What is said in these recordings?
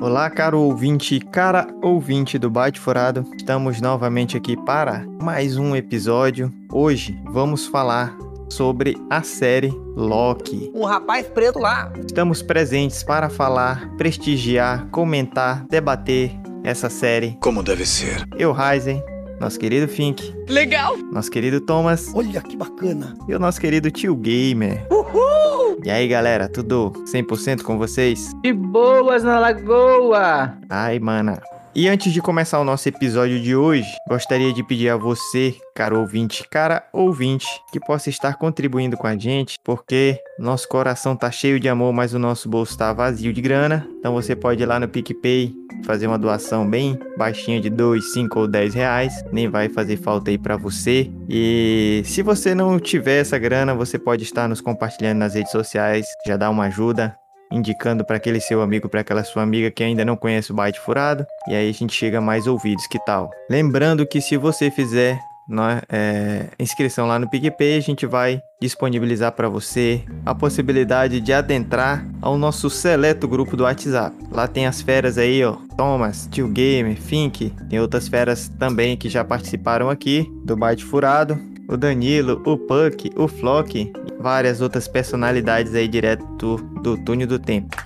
Olá, caro ouvinte, cara ouvinte do Bate Furado. Estamos novamente aqui para mais um episódio. Hoje vamos falar sobre a série Loki. Um rapaz preto lá. Estamos presentes para falar, prestigiar, comentar, debater essa série. Como deve ser. Eu, Ryzen, nosso querido Fink, Legal. nosso querido Thomas Olha que bacana. e o nosso querido Tio Gamer. Uhul. E aí, galera, tudo 100% com vocês? De boas na lagoa! Ai, mana. E antes de começar o nosso episódio de hoje, gostaria de pedir a você, caro ouvinte, cara ouvinte, que possa estar contribuindo com a gente, porque nosso coração tá cheio de amor, mas o nosso bolso tá vazio de grana. Então você pode ir lá no PicPay, fazer uma doação bem baixinha de 2, 5 ou 10 reais, nem vai fazer falta aí para você. E se você não tiver essa grana, você pode estar nos compartilhando nas redes sociais, já dá uma ajuda indicando para aquele seu amigo, para aquela sua amiga que ainda não conhece o Byte Furado, e aí a gente chega a mais ouvidos, que tal? Lembrando que se você fizer né, é, inscrição lá no PicPay, a gente vai disponibilizar para você a possibilidade de adentrar ao nosso seleto grupo do WhatsApp. Lá tem as feras aí, ó, Thomas, Tio Gamer, Fink, tem outras feras também que já participaram aqui do Byte Furado, o Danilo, o Puck, o Flock várias outras personalidades aí direto do, do túnel do tempo.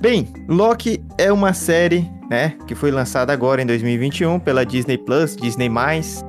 Bem, Loki é uma série, né, que foi lançada agora em 2021 pela Disney Plus, Disney+.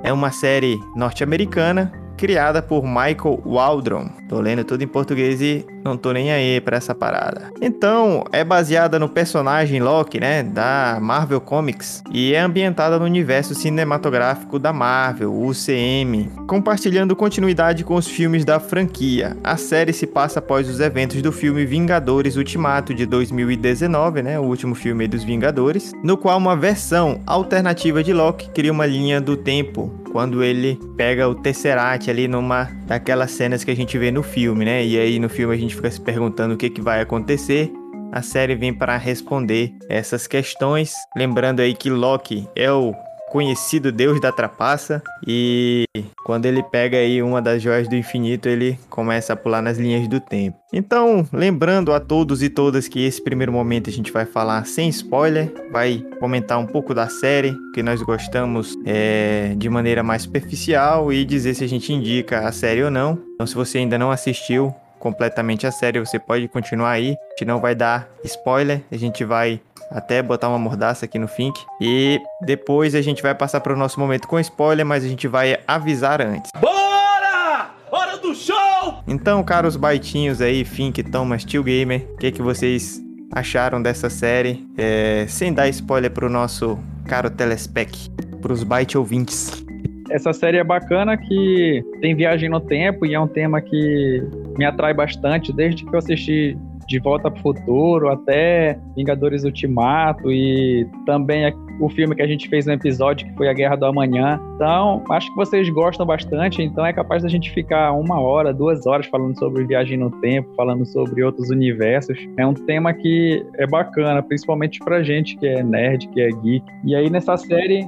É uma série norte-americana criada por Michael Waldron. Tô lendo tudo em português e não tô nem aí pra essa parada. Então, é baseada no personagem Loki, né, da Marvel Comics e é ambientada no universo cinematográfico da Marvel, UCM, compartilhando continuidade com os filmes da franquia. A série se passa após os eventos do filme Vingadores Ultimato de 2019, né, o último filme dos Vingadores, no qual uma versão alternativa de Loki cria uma linha do tempo quando ele pega o Tesseract ali numa daquelas cenas que a gente vê no filme, né? E aí no filme a gente fica se perguntando o que, que vai acontecer. A série vem para responder essas questões, lembrando aí que Loki é o conhecido deus da trapaça e quando ele pega aí uma das joias do infinito, ele começa a pular nas linhas do tempo. Então, lembrando a todos e todas que esse primeiro momento a gente vai falar sem spoiler, vai comentar um pouco da série que nós gostamos é, de maneira mais superficial e dizer se a gente indica a série ou não. Então, se você ainda não assistiu completamente a série, você pode continuar aí. A gente não vai dar spoiler, a gente vai até botar uma mordaça aqui no Fink. E depois a gente vai passar para o nosso momento com spoiler, mas a gente vai avisar antes. Bora! Hora do show! Então, caros baitinhos aí, Fink, Thomas, Tio Gamer, o que, que vocês acharam dessa série? É, sem dar spoiler pro nosso caro telespec, pros byte ouvintes. Essa série é bacana que tem viagem no tempo e é um tema que me atrai bastante desde que eu assisti De Volta pro Futuro até Vingadores Ultimato e também o filme que a gente fez no episódio que foi A Guerra do Amanhã. Então, acho que vocês gostam bastante, então é capaz da gente ficar uma hora, duas horas falando sobre viagem no tempo, falando sobre outros universos. É um tema que é bacana, principalmente pra gente que é nerd, que é geek. E aí nessa série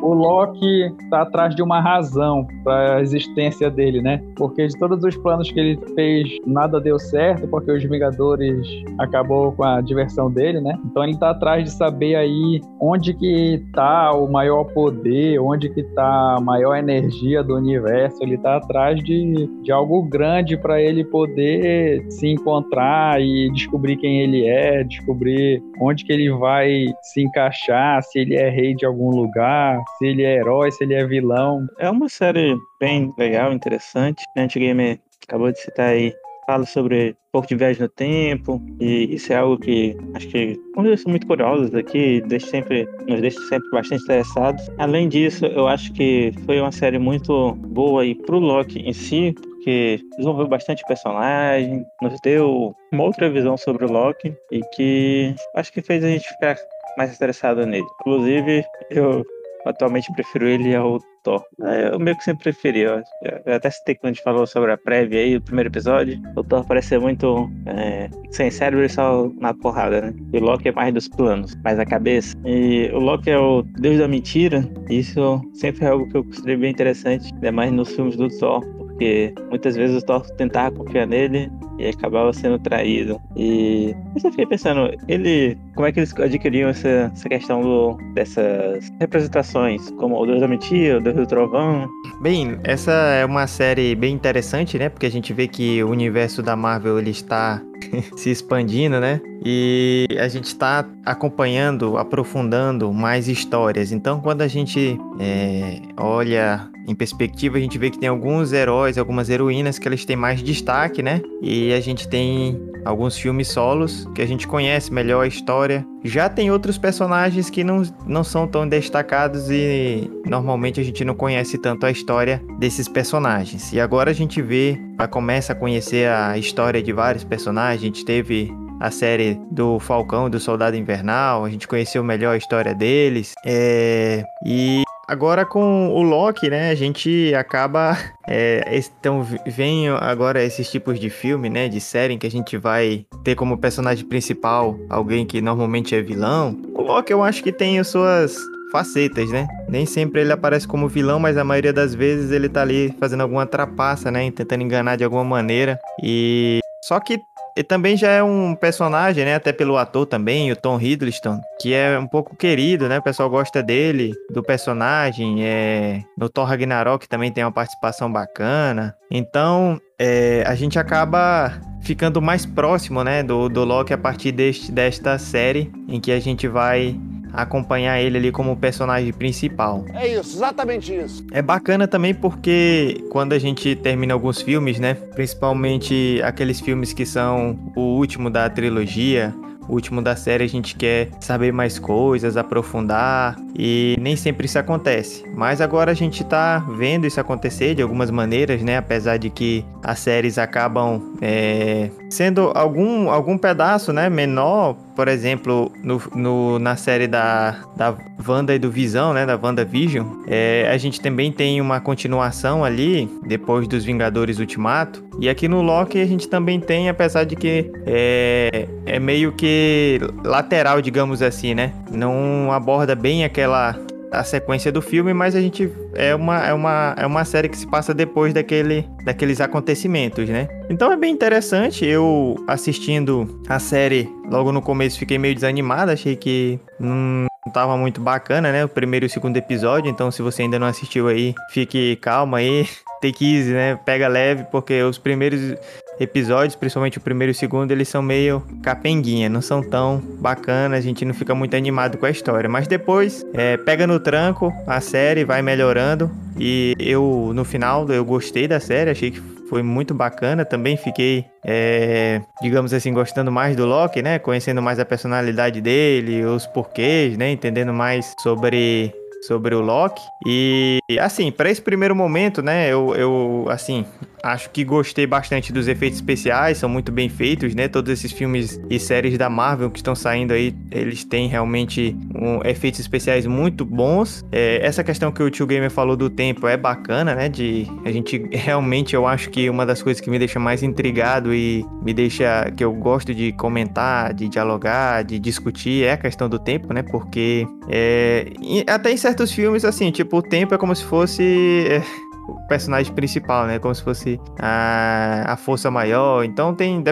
o Loki está atrás de uma razão para a existência dele, né? Porque de todos os planos que ele fez, nada deu certo, porque os Vingadores acabou com a diversão dele, né? Então ele está atrás de saber aí onde que está o maior poder, onde que está a maior energia do universo. Ele está atrás de, de algo grande para ele poder se encontrar e descobrir quem ele é, descobrir onde que ele vai se encaixar, se ele é rei de algum lugar, se ele é herói, se ele é vilão. É uma série bem legal, interessante. A Antigame acabou de citar aí. Fala sobre um pouco de viagem no tempo, e isso é algo que acho que como são muito curiosos aqui, deixa sempre, nos deixa sempre bastante interessados. Além disso, eu acho que foi uma série muito boa aí pro Loki em si, porque desenvolveu bastante personagem, nos deu uma outra visão sobre o Loki e que acho que fez a gente ficar mais interessado nele. Inclusive, eu atualmente prefiro ele ao Thor. É, eu meio que sempre preferi, ó. Eu até citei quando a gente falou sobre a prévia aí, o primeiro episódio. O Thor parece ser muito é, sem cérebro e só na porrada, né? E o Loki é mais dos planos, mais a cabeça. E o Loki é o deus da mentira. Isso sempre é algo que eu considerei bem interessante, ainda mais nos filmes do Thor. Porque muitas vezes o Thor tentava confiar nele e acabava sendo traído. E eu fiquei pensando, ele. Como é que eles adquiriam essa, essa questão do, dessas representações? Como o Deus da Mentira, o Deus do Trovão. Bem, essa é uma série bem interessante, né? Porque a gente vê que o universo da Marvel ele está se expandindo, né? E a gente está acompanhando, aprofundando mais histórias. Então, quando a gente é, olha em perspectiva, a gente vê que tem alguns heróis, algumas heroínas que eles têm mais destaque, né? E a gente tem alguns filmes solos que a gente conhece melhor a história. Já tem outros personagens que não, não são tão destacados e normalmente a gente não conhece tanto a história desses personagens. E agora a gente vê, começa a conhecer a história de vários personagens. A gente teve a série do Falcão, do Soldado Invernal, a gente conheceu melhor a história deles. É... E Agora com o Loki, né, a gente acaba. É, então vem agora esses tipos de filme, né, de série em que a gente vai ter como personagem principal alguém que normalmente é vilão. O Loki eu acho que tem as suas facetas, né? Nem sempre ele aparece como vilão, mas a maioria das vezes ele tá ali fazendo alguma trapaça, né, tentando enganar de alguma maneira. E só que ele também já é um personagem, né? Até pelo ator também, o Tom Hiddleston, que é um pouco querido, né? O pessoal gosta dele, do personagem. É... No Thor Ragnarok também tem uma participação bacana. Então, é... a gente acaba ficando mais próximo, né? Do, do Loki a partir deste, desta série, em que a gente vai acompanhar ele ali como personagem principal. É isso, exatamente isso. É bacana também porque quando a gente termina alguns filmes, né? Principalmente aqueles filmes que são o último da trilogia, o último da série a gente quer saber mais coisas, aprofundar e nem sempre isso acontece. Mas agora a gente tá vendo isso acontecer de algumas maneiras, né? Apesar de que as séries acabam é, sendo algum, algum pedaço, né? Menor, por exemplo, no, no, na série da, da Wanda e do Visão, né? Da WandaVision, é, a gente também tem uma continuação ali, depois dos Vingadores Ultimato. E aqui no Loki a gente também tem, apesar de que é, é meio que lateral, digamos assim, né? Não aborda bem aquela a sequência do filme, mas a gente é uma, é uma, é uma série que se passa depois daquele, daqueles acontecimentos, né? Então é bem interessante. Eu assistindo a série logo no começo fiquei meio desanimado, achei que não tava muito bacana, né? O primeiro e o segundo episódio. Então, se você ainda não assistiu aí, fique calma aí. Take easy, né? Pega leve, porque os primeiros episódios, principalmente o primeiro e o segundo, eles são meio capenguinha, não são tão bacanas, a gente não fica muito animado com a história. Mas depois, é, pega no tranco, a série vai melhorando. E eu, no final, eu gostei da série, achei que foi muito bacana. Também fiquei, é, digamos assim, gostando mais do Loki, né? Conhecendo mais a personalidade dele, os porquês, né? Entendendo mais sobre sobre o Loki. E assim, para esse primeiro momento, né, eu, eu assim, acho que gostei bastante dos efeitos especiais, são muito bem feitos, né? Todos esses filmes e séries da Marvel que estão saindo aí, eles têm realmente um, efeitos especiais muito bons. É, essa questão que o Tio Gamer falou do tempo é bacana, né? De a gente realmente, eu acho que uma das coisas que me deixa mais intrigado e me deixa que eu gosto de comentar, de dialogar, de discutir é a questão do tempo, né? Porque é, até em certos filmes, assim, tipo, o tempo é como se fosse. É, personagem principal, né? Como se fosse a, a força maior. Então tem,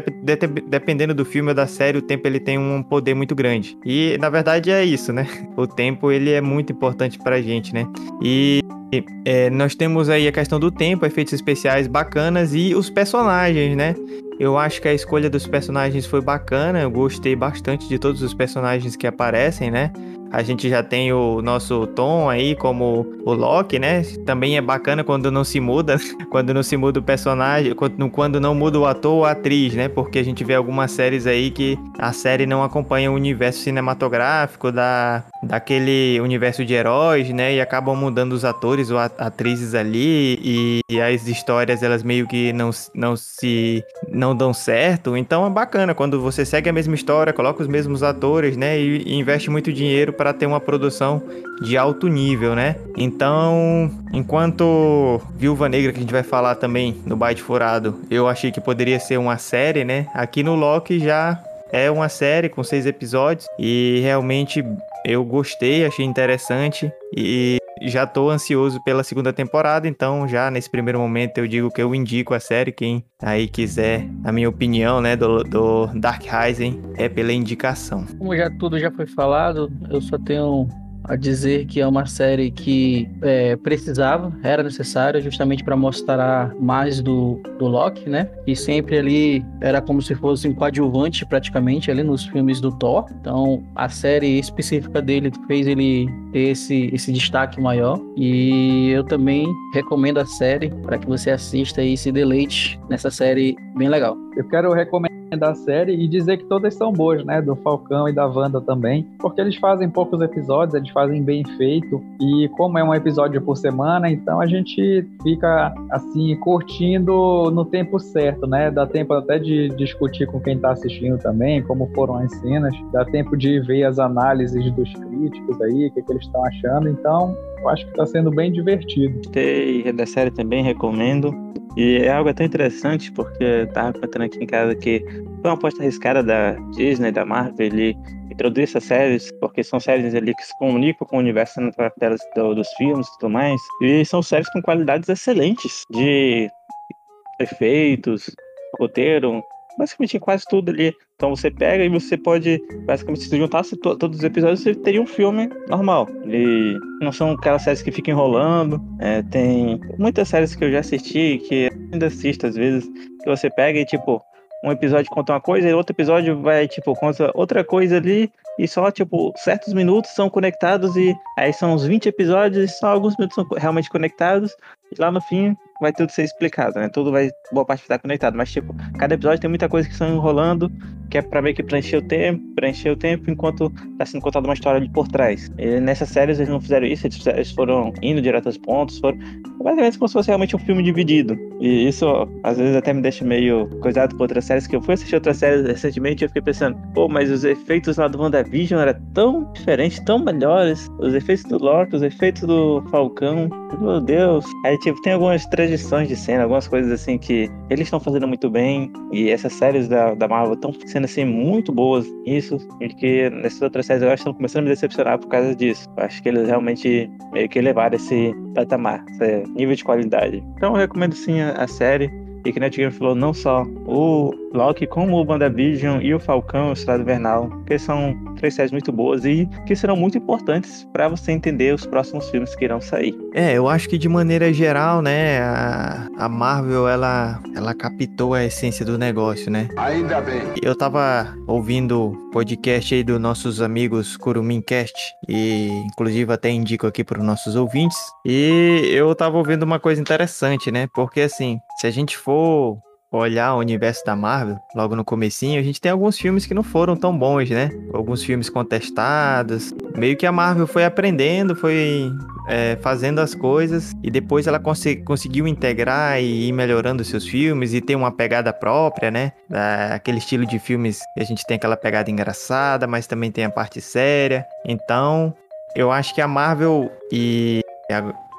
dependendo do filme ou da série, o tempo ele tem um poder muito grande. E na verdade é isso, né? O tempo ele é muito importante pra gente, né? E é, nós temos aí a questão do tempo, efeitos especiais bacanas e os personagens, né? Eu acho que a escolha dos personagens foi bacana, eu gostei bastante de todos os personagens que aparecem, né? A gente já tem o nosso Tom aí como o Loki, né? Também é bacana quando não se muda, quando não se muda o personagem, quando, não muda o ator ou a atriz, né? Porque a gente vê algumas séries aí que a série não acompanha o universo cinematográfico da, daquele universo de heróis, né? E acabam mudando os atores ou atrizes ali e, e, as histórias elas meio que não, não se não dão certo. Então é bacana quando você segue a mesma história, coloca os mesmos atores, né? E, e investe muito dinheiro para ter uma produção de alto nível, né? Então, enquanto Viúva Negra que a gente vai falar também no Byte Furado, eu achei que poderia ser uma série, né? Aqui no Loki já é uma série com seis episódios e realmente eu gostei, achei interessante e já tô ansioso pela segunda temporada, então já nesse primeiro momento eu digo que eu indico a série. Quem aí quiser a minha opinião, né, do, do Dark Rising, é pela indicação. Como já tudo já foi falado, eu só tenho a dizer que é uma série que é, precisava, era necessária, justamente para mostrar mais do, do Loki, né? E sempre ali era como se fosse um coadjuvante, praticamente, ali nos filmes do Thor. Então, a série específica dele fez ele ter esse, esse destaque maior. E eu também recomendo a série para que você assista e se deleite nessa série bem legal. Eu quero recomendar da série e dizer que todas são boas, né? Do Falcão e da Wanda também, porque eles fazem poucos episódios, eles fazem bem feito e como é um episódio por semana, então a gente fica assim curtindo no tempo certo, né? Dá tempo até de discutir com quem tá assistindo também, como foram as cenas, dá tempo de ver as análises dos críticos aí, o que, que eles estão achando, então eu acho que está sendo bem divertido. Gostei da série também, recomendo. E é algo até interessante, porque eu tava contando aqui em casa que foi uma aposta arriscada da Disney, da Marvel, ele introduzir essas séries, porque são séries ali que se comunicam com o universo telas do, dos filmes e tudo mais. E são séries com qualidades excelentes de efeitos, roteiro, basicamente quase tudo ali. Então você pega e você pode, basicamente, se juntasse to todos os episódios, você teria um filme normal. E não são aquelas séries que ficam enrolando. É, tem muitas séries que eu já assisti, que ainda assisto às vezes, que você pega e tipo, um episódio conta uma coisa e outro episódio vai, tipo, conta outra coisa ali e só, tipo, certos minutos são conectados e aí são uns 20 episódios e só alguns minutos são realmente conectados e lá no fim vai tudo ser explicado, né? Tudo vai, boa parte estar conectado, mas, tipo, cada episódio tem muita coisa que estão enrolando, que é pra meio que preencher o tempo, preencher o tempo enquanto tá sendo contada uma história ali por trás. E nessas séries eles não fizeram isso, eles foram indo direto aos pontos, foram basicamente como se fosse realmente um filme dividido. E isso, às vezes, até me deixa meio coisado por outras séries, que eu fui assistir outras séries recentemente e eu fiquei pensando, pô, mas os efeitos lá do WandaVision eram tão diferentes, tão melhores, os efeitos do Loki, os efeitos do Falcão, meu Deus. Aí, tipo, tem algumas transições de cena, algumas coisas assim que eles estão fazendo muito bem, e essas séries da, da Marvel estão sendo, assim, muito boas nisso, e que nessas outras séries eu acho que estão começando a me decepcionar por causa disso. Eu acho que eles realmente meio que elevaram esse patamar, esse nível de qualidade. Então eu recomendo sim a, a série. E que Game falou não só o Loki, como o WandaVision e o Falcão, o Estrado Invernal, que são três séries muito boas e que serão muito importantes para você entender os próximos filmes que irão sair. É, eu acho que de maneira geral, né, a, a Marvel, ela, ela captou a essência do negócio, né? Ainda bem. Eu tava ouvindo podcast aí dos nossos amigos Curumimcast e inclusive até indico aqui para os nossos ouvintes. E eu tava ouvindo uma coisa interessante, né? Porque assim, se a gente for olhar o universo da Marvel, logo no comecinho, a gente tem alguns filmes que não foram tão bons, né? Alguns filmes contestados. Meio que a Marvel foi aprendendo, foi é, fazendo as coisas e depois ela cons conseguiu integrar e ir melhorando seus filmes e ter uma pegada própria, né? aquele estilo de filmes que a gente tem aquela pegada engraçada, mas também tem a parte séria. Então, eu acho que a Marvel e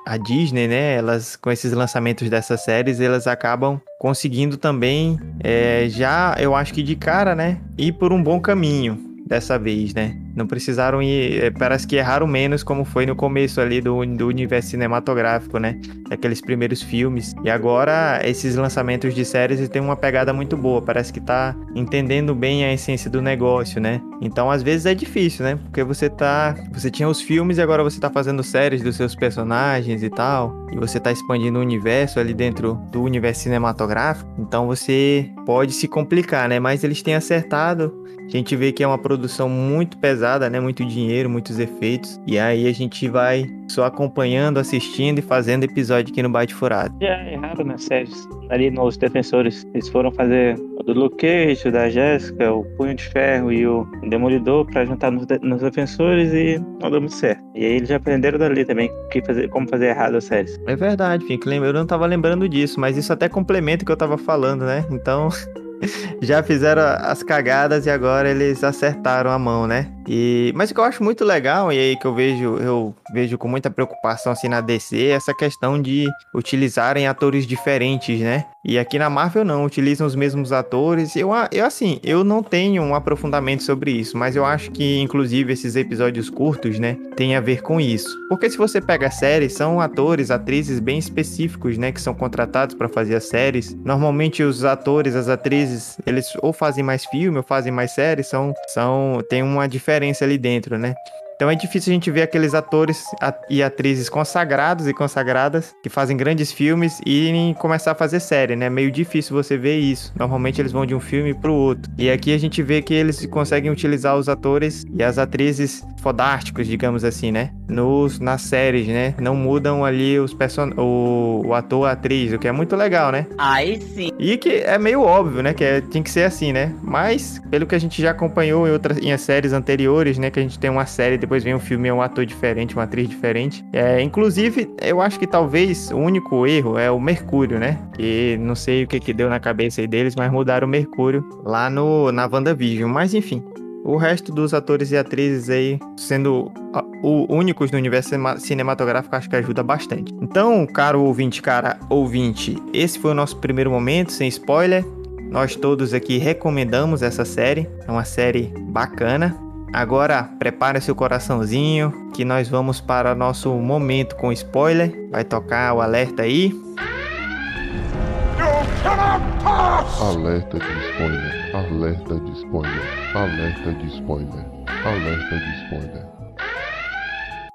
a Disney, né? Elas com esses lançamentos dessas séries, elas acabam conseguindo também, é, já eu acho que de cara, né? Ir por um bom caminho dessa vez, né? Não precisaram ir. É, parece que erraram menos, como foi no começo ali do, do universo cinematográfico, né? Daqueles primeiros filmes. E agora, esses lançamentos de séries têm uma pegada muito boa. Parece que tá entendendo bem a essência do negócio, né? Então, às vezes é difícil, né? Porque você tá. Você tinha os filmes e agora você tá fazendo séries dos seus personagens e tal. E você tá expandindo o universo ali dentro do universo cinematográfico. Então você pode se complicar, né? Mas eles têm acertado. A gente vê que é uma produção muito pesada pesada, né? Muito dinheiro, muitos efeitos. E aí a gente vai só acompanhando, assistindo e fazendo episódio aqui no Bate Furado. Já é erraram nas séries. Ali nos defensores, eles foram fazer o do Luke Cage, o da Jéssica, o Punho de Ferro e o Demolidor pra juntar nos, de nos defensores e não deu muito certo. E aí eles já aprenderam dali também que fazer, como fazer errado as séries. É verdade, Fink. Eu não tava lembrando disso, mas isso até complementa o que eu tava falando, né? Então. já fizeram as cagadas e agora eles acertaram a mão, né? E, mas o que eu acho muito legal, e aí que eu vejo, eu vejo com muita preocupação assim na DC, é essa questão de utilizarem atores diferentes, né? E aqui na Marvel não, utilizam os mesmos atores. Eu, eu assim, eu não tenho um aprofundamento sobre isso, mas eu acho que inclusive esses episódios curtos, né, tem a ver com isso. Porque se você pega a série, são atores, atrizes bem específicos, né, que são contratados para fazer as séries. Normalmente os atores, as atrizes, eles ou fazem mais filme ou fazem mais séries, são são tem uma diferença ali dentro, né? Então é difícil a gente ver aqueles atores e atrizes consagrados e consagradas que fazem grandes filmes e começar a fazer série, né? Meio difícil você ver isso. Normalmente eles vão de um filme pro outro. E aqui a gente vê que eles conseguem utilizar os atores e as atrizes fodásticos, digamos assim, né? Nos, nas séries, né? Não mudam ali os person... o, o ator, a atriz, o que é muito legal, né? Aí sim. E que é meio óbvio, né? Que é, tem que ser assim, né? Mas, pelo que a gente já acompanhou em outras em séries anteriores, né? Que a gente tem uma série depois vem um filme, é um ator diferente, uma atriz diferente. É, inclusive, eu acho que talvez o único erro é o Mercúrio, né? Que não sei o que que deu na cabeça aí deles, mas mudaram o Mercúrio lá no, na WandaVision. Mas enfim, o resto dos atores e atrizes aí sendo o únicos no universo cinematográfico acho que ajuda bastante. Então, caro ouvinte, cara ouvinte, esse foi o nosso primeiro momento, sem spoiler. Nós todos aqui recomendamos essa série, é uma série bacana. Agora, prepare seu coraçãozinho, que nós vamos para nosso momento com spoiler. Vai tocar o alerta aí. Alerta de spoiler, alerta de spoiler, alerta de spoiler, alerta de spoiler.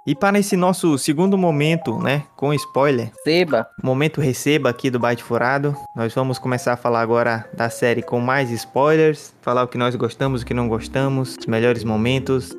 E para esse nosso segundo momento, né, com spoiler, Seba. momento receba aqui do Byte Furado, nós vamos começar a falar agora da série com mais spoilers, falar o que nós gostamos, o que não gostamos, os melhores momentos,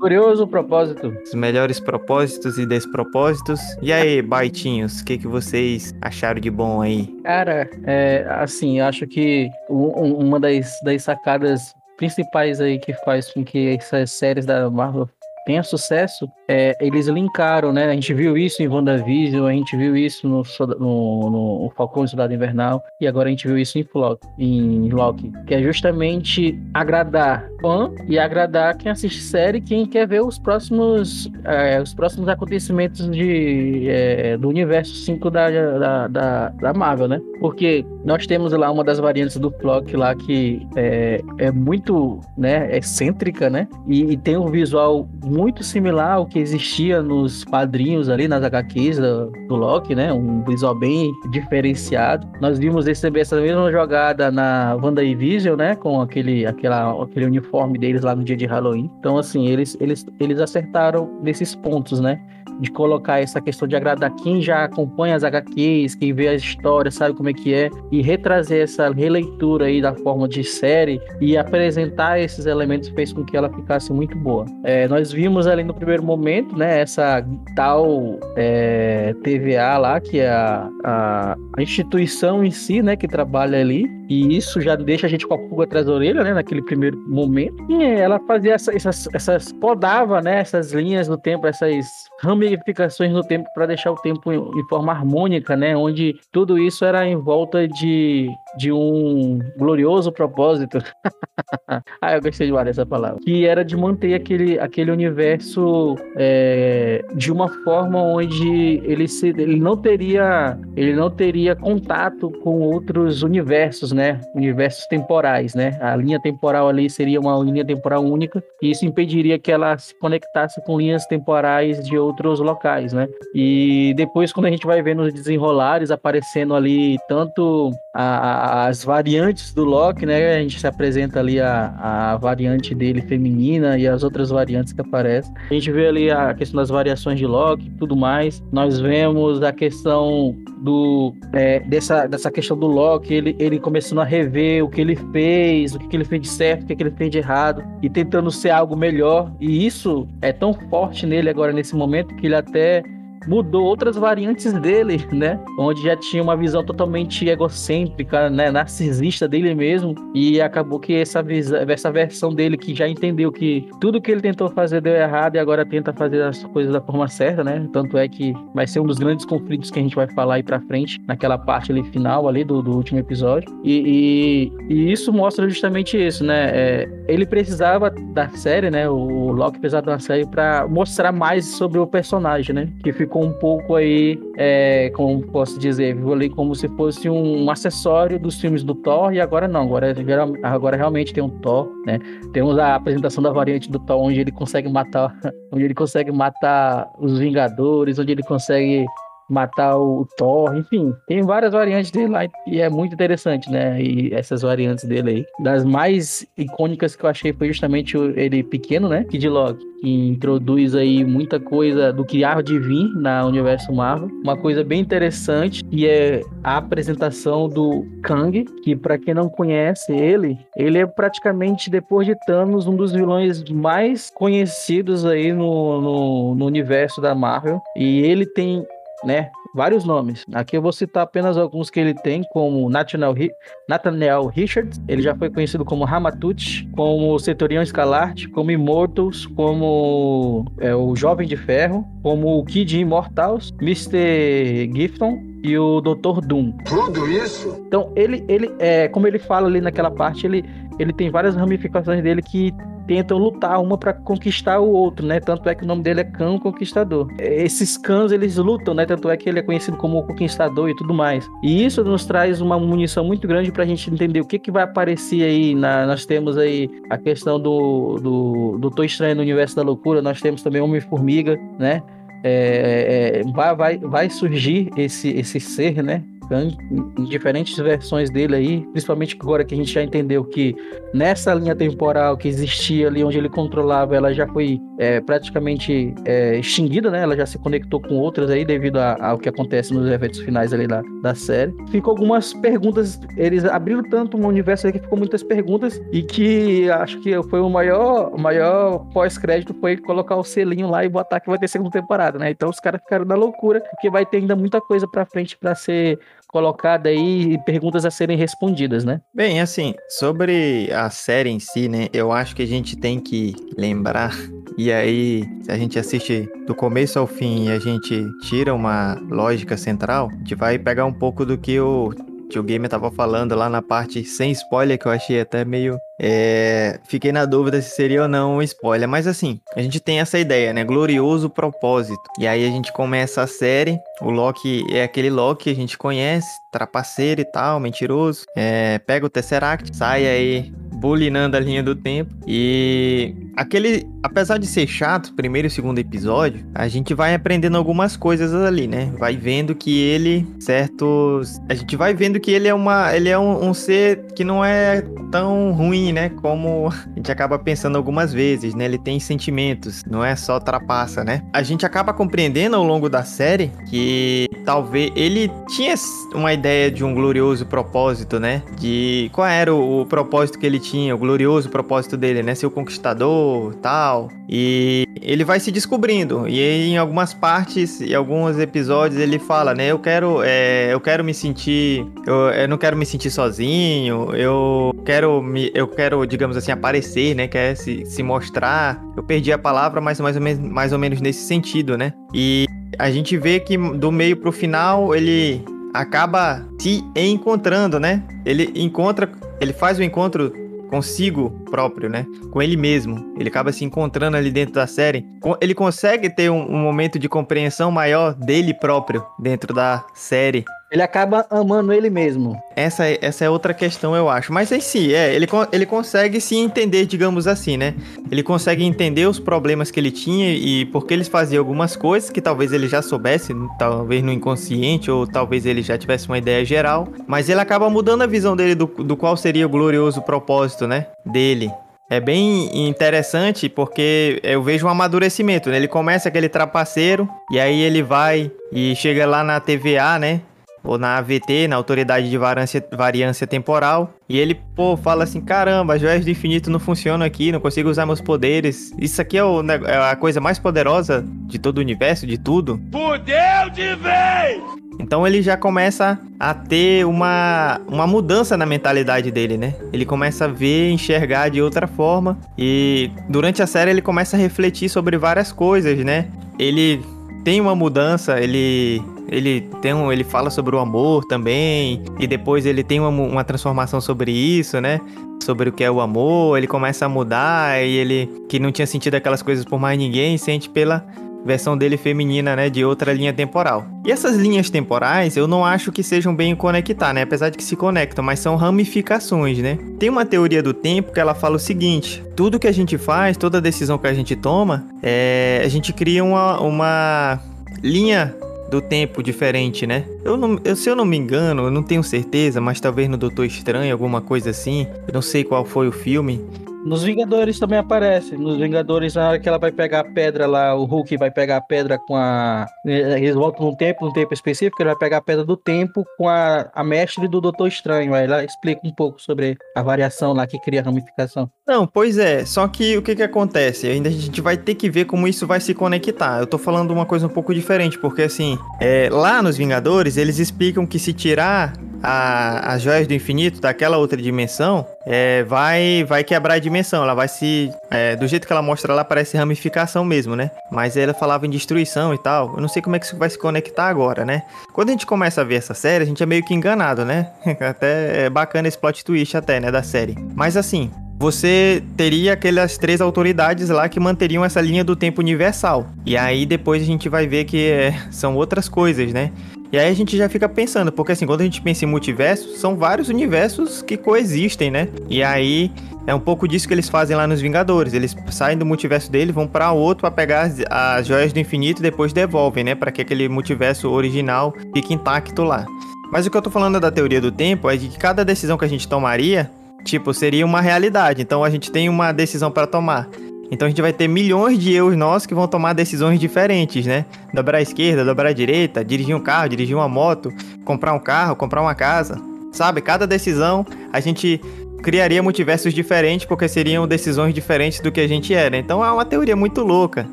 Curioso propósito. os melhores propósitos e despropósitos. E aí, Baitinhos, o que, que vocês acharam de bom aí? Cara, é, assim, acho que um- uma das, das sacadas principais aí que faz com que essas séries da Marvel tenham sucesso, é, eles linkaram, né? A gente viu isso em WandaVision, a gente viu isso no, no, no Falcão e Soldado Invernal, e agora a gente viu isso em Flock, em Loki, que é justamente agradar fã e agradar quem assiste série, quem quer ver os próximos, é, os próximos acontecimentos de, é, do universo 5 da, da, da, da Marvel, né? Porque nós temos lá uma das variantes do Flock lá que é, é muito né, excêntrica, né? E, e tem um visual muito similar ao que existia nos quadrinhos ali, nas HQs do, do Loki, né? Um visual bem diferenciado. Nós vimos receber essa mesma jogada na WandaVision, né? Com aquele, aquela, aquele uniforme deles lá no dia de Halloween. Então, assim, eles, eles, eles acertaram nesses pontos, né? De colocar essa questão de agradar quem já acompanha as HQs, quem vê a história, sabe como é que é, e retrazer essa releitura aí da forma de série e apresentar esses elementos fez com que ela ficasse muito boa. É, nós vimos ali no primeiro momento, né, essa tal é, TVA lá, que é a, a, a instituição em si, né, que trabalha ali, e isso já deixa a gente com a pulga atrás da orelha, né, naquele primeiro momento. E ela fazia essa- essas, essas podava, né, essas linhas no tempo, essas ramificações no tempo para deixar o tempo em, em forma harmônica, né, onde tudo isso era em volta de, de um glorioso propósito. ah, eu gostei demais dessa palavra. Que era de manter aquele, aquele universo é, de uma forma onde ele, se, ele não teria ele não teria contato com outros universos, né? Universos temporais, né? A linha temporal ali seria uma linha temporal única e isso impediria que ela se conectasse com linhas temporais de outros locais, né? E depois quando a gente vai vendo os desenrolares aparecendo ali tanto a- a- as variantes do Loki, né? A gente se apresenta ali a, a variante dele feminina e as outras variantes que aparecem. A gente vê ali a questão das variações de Loki tudo mais. Nós vemos a questão do é, dessa, dessa questão do Loki, ele, ele começando a rever o que ele fez, o que, ele fez de certo, o que ele fez de errado, e tentando ser algo melhor. E isso é tão forte nele agora nesse momento que ele até mudou outras variantes dele, né? Onde já tinha uma visão totalmente egocêntrica, né? Narcisista dele mesmo. E acabou que essa, essa versão dele que já entendeu que tudo que ele tentou fazer deu errado e agora tenta fazer as coisas da forma certa, né? Tanto é que vai ser um dos grandes conflitos que a gente vai falar aí pra frente, naquela parte ali final ali do, do último episódio. E, e, e, isso mostra justamente isso, né? É, ele precisava da série, né? O Loki precisava da série para mostrar mais sobre o personagem, né? Que ficou um pouco aí, é, como posso dizer, ali como se fosse um acessório dos filmes do Thor e agora não, agora, agora realmente tem um Thor, né? Temos a apresentação da variante do Thor onde ele consegue matar, onde ele consegue matar os Vingadores, onde ele consegue matar o Thor, enfim, tem várias variantes dele lá e é muito interessante, né? E essas variantes dele aí. Das mais icônicas que eu achei foi justamente ele pequeno, né? Kid Loki, que introduz aí muita coisa do que há de vir na universo Marvel. Uma coisa bem interessante que é a apresentação do Kang, que para quem não conhece ele, ele é praticamente depois de Thanos um dos vilões mais conhecidos aí no, no, no universo da Marvel. E ele tem né? Vários nomes. Aqui eu vou citar apenas alguns que ele tem, como Nathaniel, Richards, ele já foi conhecido como Ramatut, como Setorião Escalarte, como Immortals, como é, o Jovem de Ferro, como o Kid Immortals, Mr. Gifton, e o Dr. Doom. Tudo isso? Então, ele, ele é, como ele fala ali naquela parte, ele, ele tem várias ramificações dele que tentam lutar uma para conquistar o outro, né? Tanto é que o nome dele é Cão Conquistador. Esses cães eles lutam, né? Tanto é que ele é conhecido como Conquistador e tudo mais. E isso nos traz uma munição muito grande para a gente entender o que, que vai aparecer aí. Na, nós temos aí a questão do, do Doutor Estranho no Universo da Loucura, nós temos também Homem-Formiga, né? É, é, vai, vai, vai surgir esse, esse ser, né? Em diferentes versões dele aí, principalmente agora que a gente já entendeu que nessa linha temporal que existia ali onde ele controlava, ela já foi é, praticamente é, extinguida, né? Ela já se conectou com outras aí devido ao que acontece nos eventos finais ali da, da série. Ficou algumas perguntas, eles abriram tanto um universo aí que ficou muitas perguntas e que acho que foi o maior, maior pós-crédito foi colocar o selinho lá e botar que vai ter segunda temporada, né? Então os caras ficaram na loucura, porque vai ter ainda muita coisa para frente para ser colocada aí e perguntas a serem respondidas, né? Bem, assim, sobre a série em si, né? Eu acho que a gente tem que lembrar. E aí, se a gente assiste do começo ao fim e a gente tira uma lógica central, a gente vai pegar um pouco do que o que o Gamer tava falando lá na parte sem spoiler, que eu achei até meio. É... Fiquei na dúvida se seria ou não um spoiler. Mas assim, a gente tem essa ideia, né? Glorioso propósito. E aí a gente começa a série. O Loki é aquele Loki que a gente conhece, trapaceiro e tal, mentiroso. É... Pega o Tesseract, sai aí bulinando a linha do tempo. E aquele, apesar de ser chato, primeiro e segundo episódio, a gente vai aprendendo algumas coisas ali, né? Vai vendo que ele, certos, a gente vai vendo que ele é uma, ele é um, um ser que não é tão ruim, né? Como a gente acaba pensando algumas vezes, né? Ele tem sentimentos, não é só trapaça, né? A gente acaba compreendendo ao longo da série que talvez ele tinha uma ideia de um glorioso propósito, né? De qual era o, o propósito que ele tinha, o glorioso propósito dele, né? Ser o conquistador, tal. E ele vai se descobrindo. E em algumas partes e alguns episódios ele fala, né? Eu quero, é, eu quero me sentir, eu, eu, não quero me sentir sozinho. Eu quero me, eu quero, digamos assim, aparecer, né? Quer se, se mostrar. Eu perdi a palavra, mas mais ou menos, mais ou menos nesse sentido, né? E a gente vê que do meio pro final ele acaba se encontrando, né? Ele encontra, ele faz o encontro consigo próprio, né? Com ele mesmo. Ele acaba se encontrando ali dentro da série. Ele consegue ter um, um momento de compreensão maior dele próprio dentro da série. Ele acaba amando ele mesmo. Essa, é, essa é outra questão, eu acho. Mas em si, é, ele, ele consegue se entender, digamos assim, né? Ele consegue entender os problemas que ele tinha e porque eles faziam algumas coisas que talvez ele já soubesse, talvez no inconsciente, ou talvez ele já tivesse uma ideia geral. Mas ele acaba mudando a visão dele do, do qual seria o glorioso propósito, né? Dele. É bem interessante porque eu vejo um amadurecimento, né? Ele começa aquele trapaceiro e aí ele vai e chega lá na TVA, né? Ou na AVT, na Autoridade de Variância, Variância Temporal. E ele, pô, fala assim: caramba, as joias do infinito não funcionam aqui, não consigo usar meus poderes. Isso aqui é, o, é a coisa mais poderosa de todo o universo, de tudo. Fudeu de vez! Então ele já começa a ter uma, uma mudança na mentalidade dele, né? Ele começa a ver, enxergar de outra forma. E durante a série ele começa a refletir sobre várias coisas, né? Ele tem uma mudança, ele. Ele tem um, ele fala sobre o amor também, e depois ele tem uma, uma transformação sobre isso, né? Sobre o que é o amor, ele começa a mudar, e ele que não tinha sentido aquelas coisas por mais ninguém, sente pela versão dele feminina, né, de outra linha temporal. E essas linhas temporais, eu não acho que sejam bem conectar, né, apesar de que se conectam, mas são ramificações, né? Tem uma teoria do tempo que ela fala o seguinte: tudo que a gente faz, toda decisão que a gente toma, é, a gente cria uma, uma linha do tempo diferente, né? Eu não, eu, se eu não me engano, eu não tenho certeza, mas talvez no Doutor Estranho, alguma coisa assim. Eu não sei qual foi o filme. Nos Vingadores também aparece. Nos Vingadores, na hora que ela vai pegar a pedra lá, o Hulk vai pegar a pedra com a. Eles voltam num tempo, num tempo específico, ele vai pegar a pedra do tempo com a, a mestre do Doutor Estranho. Aí ela explica um pouco sobre a variação lá que cria a ramificação. Não, pois é. Só que o que que acontece? Ainda a gente vai ter que ver como isso vai se conectar. Eu tô falando uma coisa um pouco diferente, porque assim, é, lá nos Vingadores, eles explicam que se tirar a- as joias do infinito daquela outra dimensão, é, vai, vai quebrar a dimensão. Ela vai se. é, do jeito que ela mostra lá, parece ramificação mesmo, né? Mas ela falava em destruição e tal. Eu não sei como é que isso vai se conectar agora, né? Quando a gente começa a ver essa série, a gente é meio que enganado, né? até é bacana esse plot twist, até, né? Da série. Mas assim. Você teria aquelas três autoridades lá que manteriam essa linha do tempo universal. E aí depois a gente vai ver que é, são outras coisas, né? E aí a gente já fica pensando, porque assim, quando a gente pensa em multiverso, são vários universos que coexistem, né? E aí é um pouco disso que eles fazem lá nos Vingadores. Eles saem do multiverso dele, vão pra outro pra pegar as, as joias do infinito e depois devolvem, né? Pra que aquele multiverso original fique intacto lá. Mas o que eu tô falando da teoria do tempo é de que cada decisão que a gente tomaria, tipo, seria uma realidade. Então a gente tem uma decisão pra tomar. Então a gente vai ter milhões de eu nossos que vão tomar decisões diferentes, né? Dobrar à esquerda, dobrar à direita, dirigir um carro, dirigir uma moto, comprar um carro, comprar uma casa. Sabe? Cada decisão a gente criaria multiversos diferentes porque seriam decisões diferentes do que a gente era. Então é uma teoria muito louca,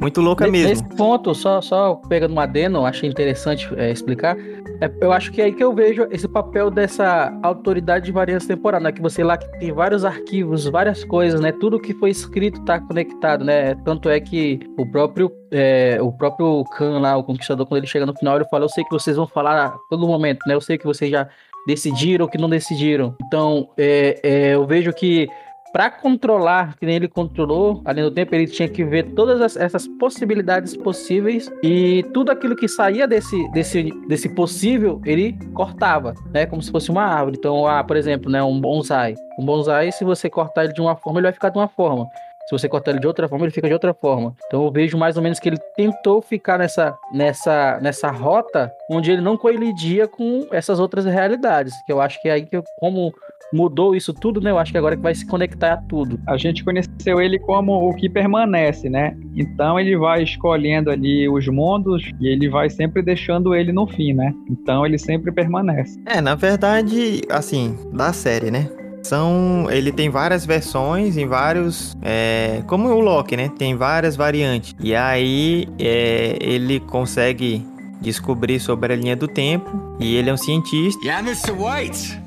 muito louca mesmo. Nesse ponto, só, só pegando um adeno, achei interessante é, explicar. É, eu acho que é aí que eu vejo esse papel dessa autoridade de variância temporal, né? Que você lá que tem vários arquivos, várias coisas, né? Tudo que foi escrito tá conectado, né? Tanto é que o próprio é, o próprio Khan lá, o conquistador, quando ele chega no final, ele fala: Eu sei que vocês vão falar a todo momento, né? Eu sei que vocês já decidiram ou que não decidiram. Então, é, é, eu vejo que para controlar, que nem ele controlou, além do tempo, ele tinha que ver todas as- essas possibilidades possíveis e tudo aquilo que saía desse, desse, desse possível, ele cortava, né? Como se fosse uma árvore. Então, ah, por exemplo, né, um bonsai. Um bonsai, se você cortar ele de uma forma, ele vai ficar de uma forma. Se você cortar ele de outra forma, ele fica de outra forma. Então eu vejo mais ou menos que ele tentou ficar nessa, nessa, nessa rota onde ele não colidia com essas outras realidades. Que eu acho que é aí que eu, como mudou isso tudo, né? Eu acho que agora que vai se conectar a tudo. A gente conheceu ele como o que permanece, né? Então ele vai escolhendo ali os mundos e ele vai sempre deixando ele no fim, né? Então ele sempre permanece. É, na verdade, assim, da série, né? São. Ele tem várias versões em vários. É, como o Loki, né? Tem várias variantes. E aí é, ele consegue descobrir sobre a linha do tempo. E ele é um cientista. Yeah, Mr. White.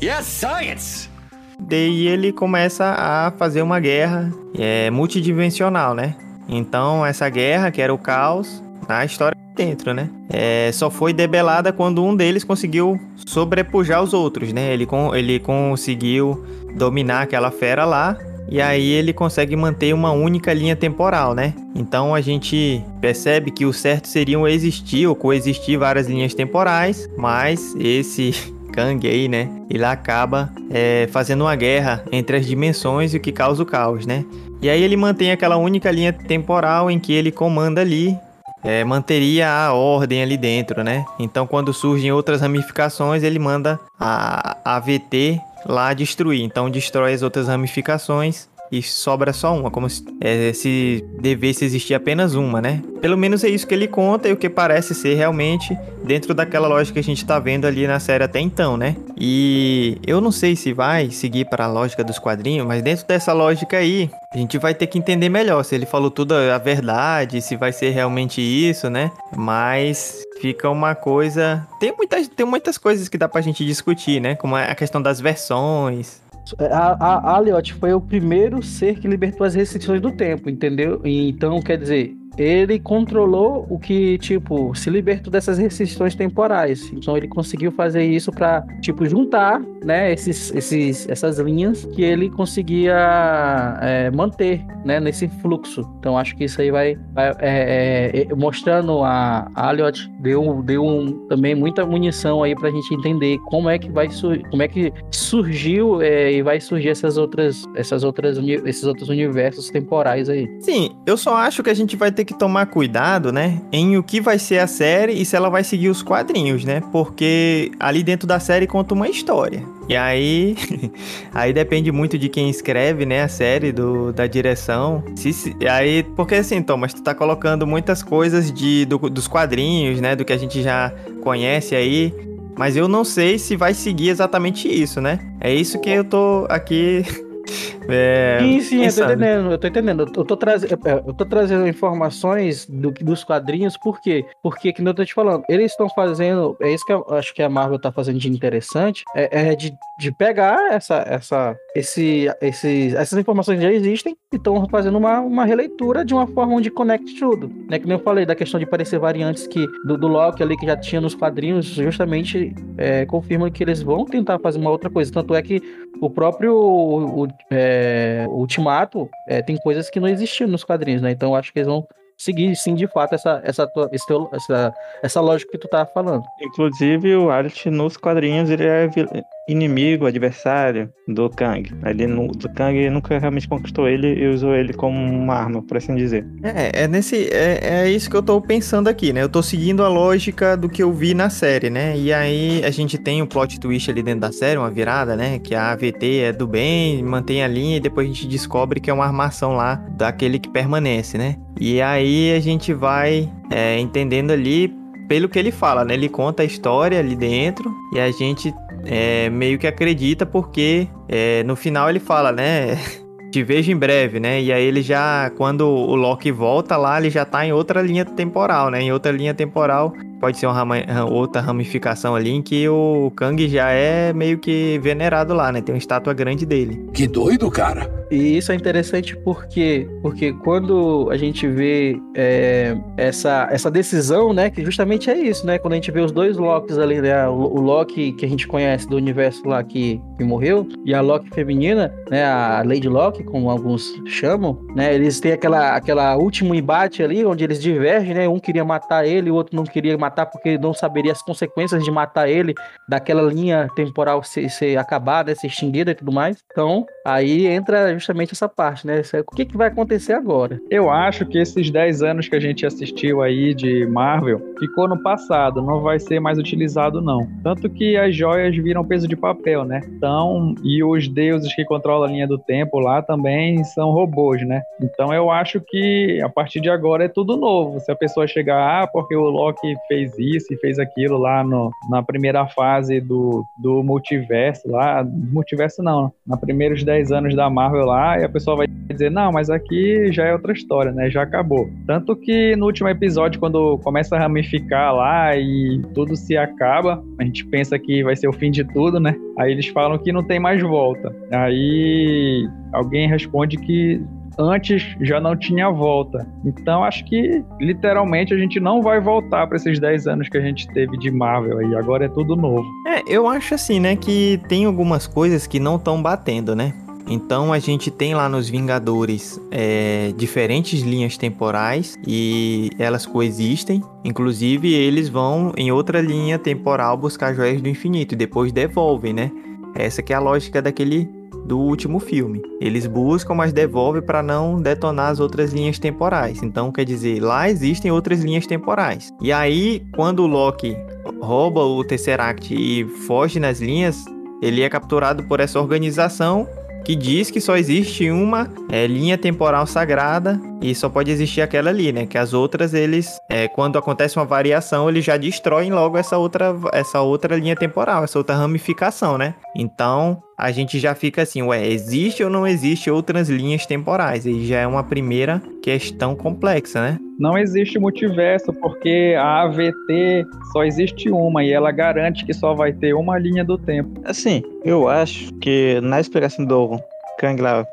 Yes, science. Daí ele começa a fazer uma guerra é, multidimensional, né? Então, essa guerra, que era o caos, na história dentro, né? É, só foi debelada quando um deles conseguiu sobrepujar os outros, né? Ele, con ele conseguiu dominar aquela fera lá. E aí ele consegue manter uma única linha temporal, né? Então a gente percebe que o certo seriam existir ou coexistir várias linhas temporais, mas esse Kang aí, né? Ele acaba é, fazendo uma guerra entre as dimensões e o que causa o caos, né? E aí ele mantém aquela única linha temporal em que ele comanda ali, é, manteria a ordem ali dentro, né? Então quando surgem outras ramificações, ele manda a AVT lá destruir. Então destrói as outras ramificações e sobra só uma, como se, é, se devesse existir apenas uma, né? Pelo menos é isso que ele conta e o que parece ser realmente dentro daquela lógica que a gente tá vendo ali na série até então, né? E eu não sei se vai seguir para a lógica dos quadrinhos, mas dentro dessa lógica aí, a gente vai ter que entender melhor se ele falou tudo a verdade, se vai ser realmente isso, né? Mas fica uma coisa. Tem muitas, tem muitas coisas que dá pra gente discutir, né? Como a questão das versões. A, a, a Aliot foi o primeiro ser que libertou as restrições do tempo, entendeu? Então, quer dizer, ele controlou o que, tipo, se libertou dessas restrições temporais. Então ele conseguiu fazer isso para tipo, juntar, né, esses, esses, essas linhas que ele conseguia é, manter, né, nesse fluxo. Então acho que isso aí vai, vai é, é, mostrando a, a Aliot deu, deu um, também muita munição aí pra gente entender como é que vai como é que surgiu é, e vai surgir essas outras, essas outras, esses outros universos temporais aí. Sim, eu só acho que a gente vai ter que tomar cuidado, né, em o que vai ser a série e se ela vai seguir os quadrinhos, né? Porque ali dentro da série conta uma história. E aí, aí depende muito de quem escreve, né, a série, do, da direção. Se, se, aí, porque assim, Thomas, tu tá colocando muitas coisas de, do, dos quadrinhos, né, do que a gente já conhece aí. Mas eu não sei se vai seguir exatamente isso, né? É isso que eu tô aqui É, sim, sim, eu tô entendendo, eu tô entendendo. Eu tô, traz... É, eu tô trazendo informações do, dos quadrinhos, por quê? Porque, que eu tô te falando, eles estão fazendo, é isso que eu acho que a Marvel tá fazendo de interessante, é, é de, de pegar essa, essa, esse, esse, essas informações que já existem e estão fazendo uma, uma releitura de uma forma onde conecte tudo. Né? Que nem eu falei da questão de parecer variantes que do, do Loki ali que já tinha nos quadrinhos, justamente é, confirma que eles vão tentar fazer uma outra coisa. Tanto é que o próprio o, o, é, Ultimato é, tem coisas que não existiam nos quadrinhos, né? Então acho que eles vão seguir, sim, de fato, essa, essa, essa, essa lógica que tu tava falando. Inclusive, o Art nos quadrinhos ele é inimigo, adversário do Kang. Ele, o Kang nunca realmente conquistou ele e usou ele como uma arma, por assim dizer. É, é nesse. É, é isso que eu tô pensando aqui, né? Eu tô seguindo a lógica do que eu vi na série, né? E aí a gente tem um plot twist ali dentro da série, uma virada, né? Que a AVT é do bem, mantém a linha e depois a gente descobre que é uma armação lá daquele que permanece, né? E aí a gente vai é, entendendo ali pelo que ele fala, né? Ele conta a história ali dentro e a gente é, meio que acredita porque é, no final ele fala, né? Te vejo em breve, né? E aí ele já, quando o Loki volta lá, ele já tá em outra linha temporal, né? Em outra linha temporal pode ser uma rama, outra ramificação ali em que o Kang já é meio que venerado lá, né? Tem uma estátua grande dele. Que doido, cara! E isso é interessante porque, porque quando a gente vê é, essa, essa decisão, né? Que justamente é isso, né? Quando a gente vê os dois Locks ali, né? O, o Loki que a gente conhece do universo lá que, que morreu e a Loki feminina, né? A Lady Loki, como alguns chamam, né? Eles têm aquela, aquela último embate ali onde eles divergem, né? Um queria matar ele, o outro não queria matar matar porque não saberia as consequências de matar ele, daquela linha temporal ser, ser acabada, ser extinguida e tudo mais. Então, aí entra justamente essa parte, né? O que, que vai acontecer agora? Eu acho que esses 10 anos que a gente assistiu aí de Marvel ficou no passado, não vai ser mais utilizado, não. Tanto que as joias viram peso de papel, né? Então, e os deuses que controlam a linha do tempo lá também são robôs, né? Então eu acho que a partir de agora é tudo novo. Se a pessoa chegar, ah, porque o Loki fez fez isso e fez aquilo lá no, na primeira fase do, do multiverso lá. Multiverso não, na primeiros 10 anos da Marvel lá, e a pessoa vai dizer, não, mas aqui já é outra história, né? Já acabou. Tanto que no último episódio, quando começa a ramificar lá e tudo se acaba, a gente pensa que vai ser o fim de tudo, né? Aí eles falam que não tem mais volta. Aí alguém responde que antes já não tinha volta. Então acho que literalmente a gente não vai voltar para esses 10 anos que a gente teve de Marvel aí, agora é tudo novo. É, eu acho assim, né, que tem algumas coisas que não estão batendo, né? Então a gente tem lá nos Vingadores é, diferentes linhas temporais e elas coexistem. Inclusive eles vão em outra linha temporal buscar joias do infinito e depois devolvem, né? Essa que é a lógica daquele do último filme. Eles buscam, mas devolvem para não detonar as outras linhas temporais. Então, quer dizer, lá existem outras linhas temporais. E aí, quando o Loki rouba o Tesseract e foge nas linhas, ele é capturado por essa organização que diz que só existe uma é, linha temporal sagrada e só pode existir aquela ali, né? Que as outras, eles, é, quando acontece uma variação, eles já destroem logo essa outra, essa outra linha temporal, essa outra ramificação, né? Então, a gente já fica assim, ué, existe ou não existe outras linhas temporais? E já é uma primeira questão complexa, né? Não existe multiverso, porque a AVT só existe uma e ela garante que só vai ter uma linha do tempo. Assim, eu acho que na explicação do Kang lá,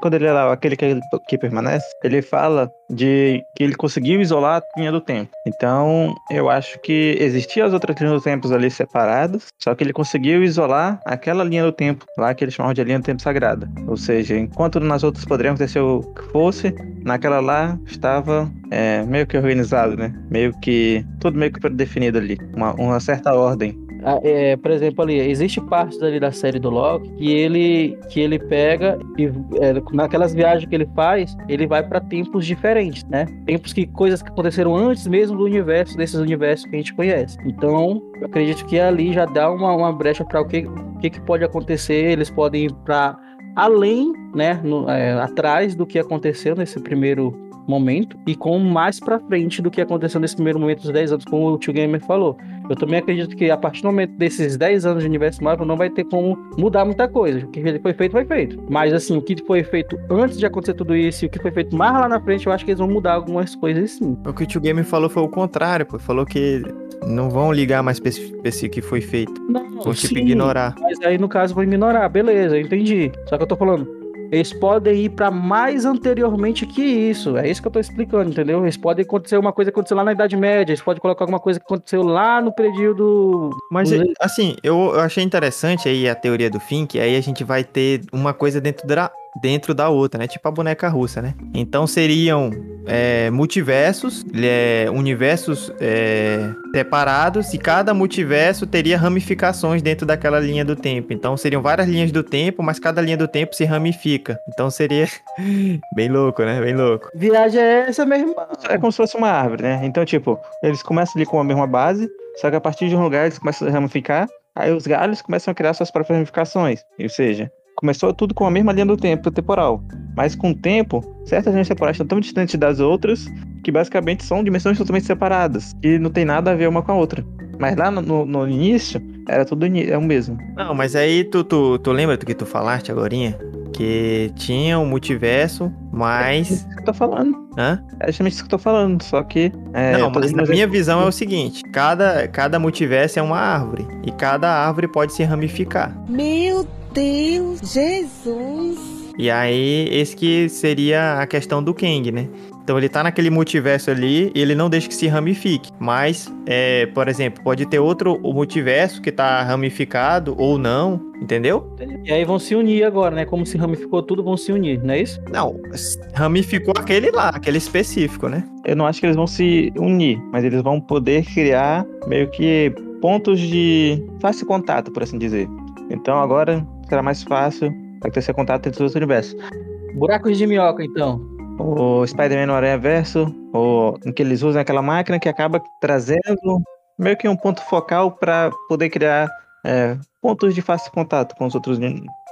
quando ele lá, aquele que, que permanece, ele fala de que ele conseguiu isolar a linha do tempo. Então, eu acho que existiam as outras linhas do tempo ali separadas, só que ele conseguiu isolar aquela linha do tempo lá que eles chamam de linha do tempo sagrada. Ou seja, enquanto nas outras poderia acontecer o que fosse, naquela lá estava é, meio que organizado, né? Meio que tudo meio que definido ali, uma, uma certa ordem. Ah, é, por exemplo, ali, existe partes ali da série do Loki que ele, que ele pega e é, naquelas viagens que ele faz, ele vai para tempos diferentes, né? Tempos que coisas que aconteceram antes mesmo do universo, desses universos que a gente conhece. Então, eu acredito que ali já dá uma, uma brecha para o que, que, que pode acontecer. Eles podem ir para além, né, no, é, atrás do que aconteceu nesse primeiro momento e com mais para frente do que aconteceu nesse primeiro momento dos 10 anos, como o Tio Gamer falou. Eu também acredito que a partir do momento desses 10 anos de universo Marvel não vai ter como mudar muita coisa. O que foi feito, foi feito. Mas assim, o que foi feito antes de acontecer tudo isso e o que foi feito mais lá na frente, eu acho que eles vão mudar algumas coisas sim. O que o Tio Gamer falou foi o contrário, pô. Falou que não vão ligar mais pra esse, pra esse que foi feito. Não, Vão tipo ignorar. Mas aí no caso vão ignorar, beleza, eu entendi. Só que eu tô falando, eles podem ir pra mais anteriormente que isso. É isso que eu tô explicando, entendeu? Eles podem acontecer uma coisa que aconteceu lá na Idade Média, eles podem colocar alguma coisa que aconteceu lá no período. Mas, assim, eu, eu achei interessante aí a teoria do fim, que aí a gente vai ter uma coisa dentro da, dentro da outra, né? Tipo a boneca russa, né? Então seriam é, multiversos, é, universos é, separados, e cada multiverso teria ramificações dentro daquela linha do tempo. Então seriam várias linhas do tempo, mas cada linha do tempo se ramifica. Então seria bem louco, né? Bem louco. Viagem é essa mesmo. É como se fosse uma árvore, né? Então, tipo, eles começam ali com a mesma base, só que a partir de um lugar eles começam a ramificar, aí os galhos começam a criar suas próprias ramificações. Ou seja, começou tudo com a mesma linha do tempo temporal. Mas com o tempo, certas linhas temporais estão tão distantes das outras que basicamente são dimensões totalmente separadas, e não tem nada a ver uma com a outra. Mas lá no, no- início, era tudo é o mesmo. Não, mas aí tu, tu, tu lembra do que tu falaste agorinha? Que tinha um multiverso, mas... É isso que eu tô falando. Hã? É justamente isso que eu tô falando, só que. É, Não, mas na minha visão é o seguinte: cada, cada multiverso é uma árvore. E cada árvore pode se ramificar. Meu Deus, Jesus. E aí, esse que seria a questão do Kang, né? Então ele tá naquele multiverso ali e ele não deixa que se ramifique. Mas, é, por exemplo, pode ter outro multiverso que tá ramificado ou não, entendeu? E aí vão se unir agora, né? Como se ramificou tudo, vão se unir, não é isso? Não, ramificou aquele lá, aquele específico, né? Eu não acho que eles vão se unir, mas eles vão poder criar meio que pontos de fácil contato, por assim dizer. Então agora será mais fácil acontecer contato entre os universos. Buracos de minhoca, então. O Spider-Man no Aranha Verso, o, em que eles usam aquela máquina que acaba trazendo meio que um ponto focal para poder criar é, pontos de fácil contato com os outros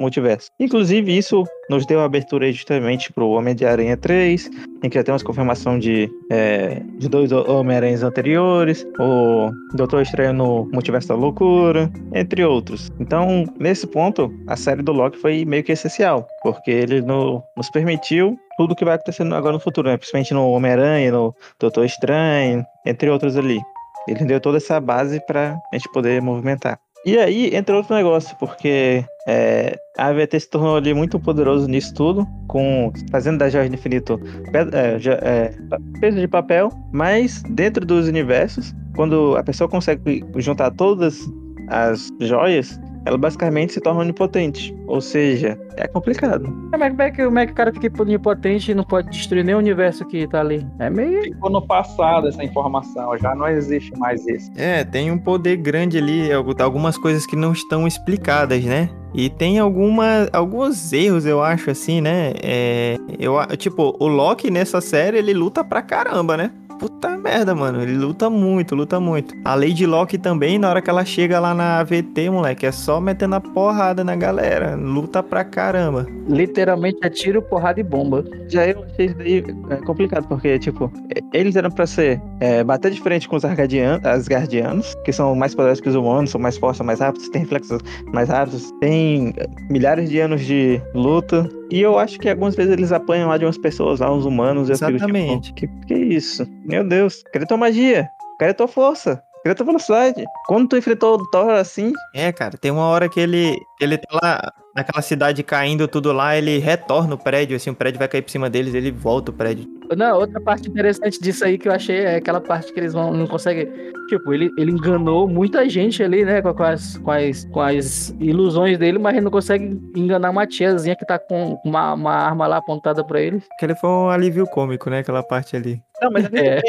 multiversos. Inclusive, isso nos deu abertura justamente pro Homem de Aranha 3, em que já temos confirmação de, é, de dois Homem-Aranhas anteriores, o Doutor Estranho no Multiverso da Loucura, entre outros. Então, nesse ponto, a série do Loki foi meio que essencial, porque ele no- nos permitiu tudo o que vai acontecendo agora no futuro, né? principalmente no Homem-Aranha, no Doutor Estranho, entre outros ali. Ele deu toda essa base pra gente poder movimentar. E aí entra outro negócio, porque é, a AVT se tornou ali muito poderoso nisso tudo, com fazendo da Joia Infinito é, é, peso de papel, mas dentro dos universos, quando a pessoa consegue juntar todas as joias, ela basicamente se torna onipotente. Ou seja, é complicado. Como é, como é que, como é que o cara fica onipotente e não pode destruir nem o universo que tá ali? É meio. Ficou no passado essa informação, já não existe mais isso. É, tem um poder grande ali, algu- algumas coisas que não estão explicadas, né? E tem alguma, alguns erros, eu acho, assim, né? É, eu, tipo, o Loki nessa série, ele luta pra caramba, né? Puta merda, mano. Ele luta muito, luta muito. A Lady Locke também, na hora que ela chega lá na AVT, moleque, é só metendo a porrada na galera. Luta pra caramba. Literalmente é tiro, porrada e bomba. Já eu achei isso daí é, complicado, porque, tipo, eles eram pra ser é, bater de frente com os Asgardian- Asgardianos, que são mais poderosos que os humanos, são mais fortes, são mais rápidos, têm reflexos mais rápidos, têm é, milhares de anos de luta. E eu acho que algumas vezes eles apanham lá de umas pessoas, lá, uns humanos. e eu fico, tipo, Exatamente. que, que isso? Meu Deus, cadê tua magia? Cadê tua força? Cadê tua velocidade? Quando tu enfrentou o Thor assim, É, cara, tem uma hora que ele, ele tá lá naquela cidade caindo tudo lá, ele retorna o prédio, assim, o prédio vai cair por cima deles, ele volta o prédio. Não, outra parte interessante disso aí que eu achei é aquela parte que eles vão, não conseguem. Tipo, ele, ele enganou muita gente ali, né? Com, com as, com, as, com as ilusões dele, mas ele não consegue enganar uma tiazinha que tá com uma, uma arma lá apontada pra ele. Aquele foi um alívio cômico, né? Aquela parte ali. Não, mas É.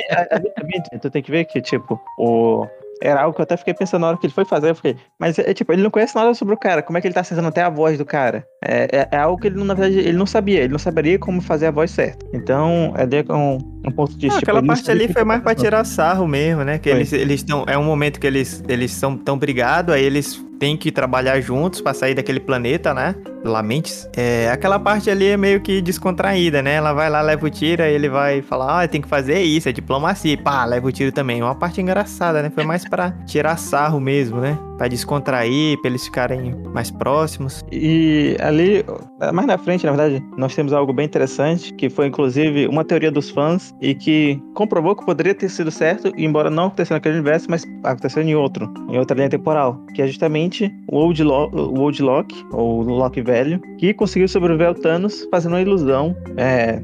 tu tem que ver que, tipo, o. Era algo que eu até fiquei pensando na hora que ele foi fazer. Eu fiquei, mas é tipo, ele não conhece nada sobre o cara. Como é que ele tá acertando até a voz do cara? É, é, é algo que ele, não- na verdade, ele não sabia. Ele não saberia como fazer a voz certa. Então, é de- um, um ponto de Ah, tipo, aquela parte ali foi mais pra tirar sarro mesmo, né? Que Foi. eles eles estão. É um momento que eles eles são tão brigados, aí eles têm que trabalhar juntos pra sair daquele planeta, né? Lamentes. É, aquela parte ali é meio que descontraída, né? Ela vai lá, leva o tiro, aí ele vai falar, ah, tem que fazer isso, é diplomacia. E pá, leva o tiro também. É uma parte engraçada, né? Foi mais pra tirar sarro mesmo, né? Pra descontrair, pra eles ficarem mais próximos. E ali, mais na frente, na verdade, nós temos algo bem interessante, que foi inclusive uma teoria dos fãs e que comprovou que poderia ter sido certo, embora não acontecesse naquele universo, mas aconteceu em outro, em outra linha temporal, que é justamente o Old, Lo o Old Loki, ou Loki velho, que conseguiu sobreviver ao Thanos fazendo uma ilusão. É,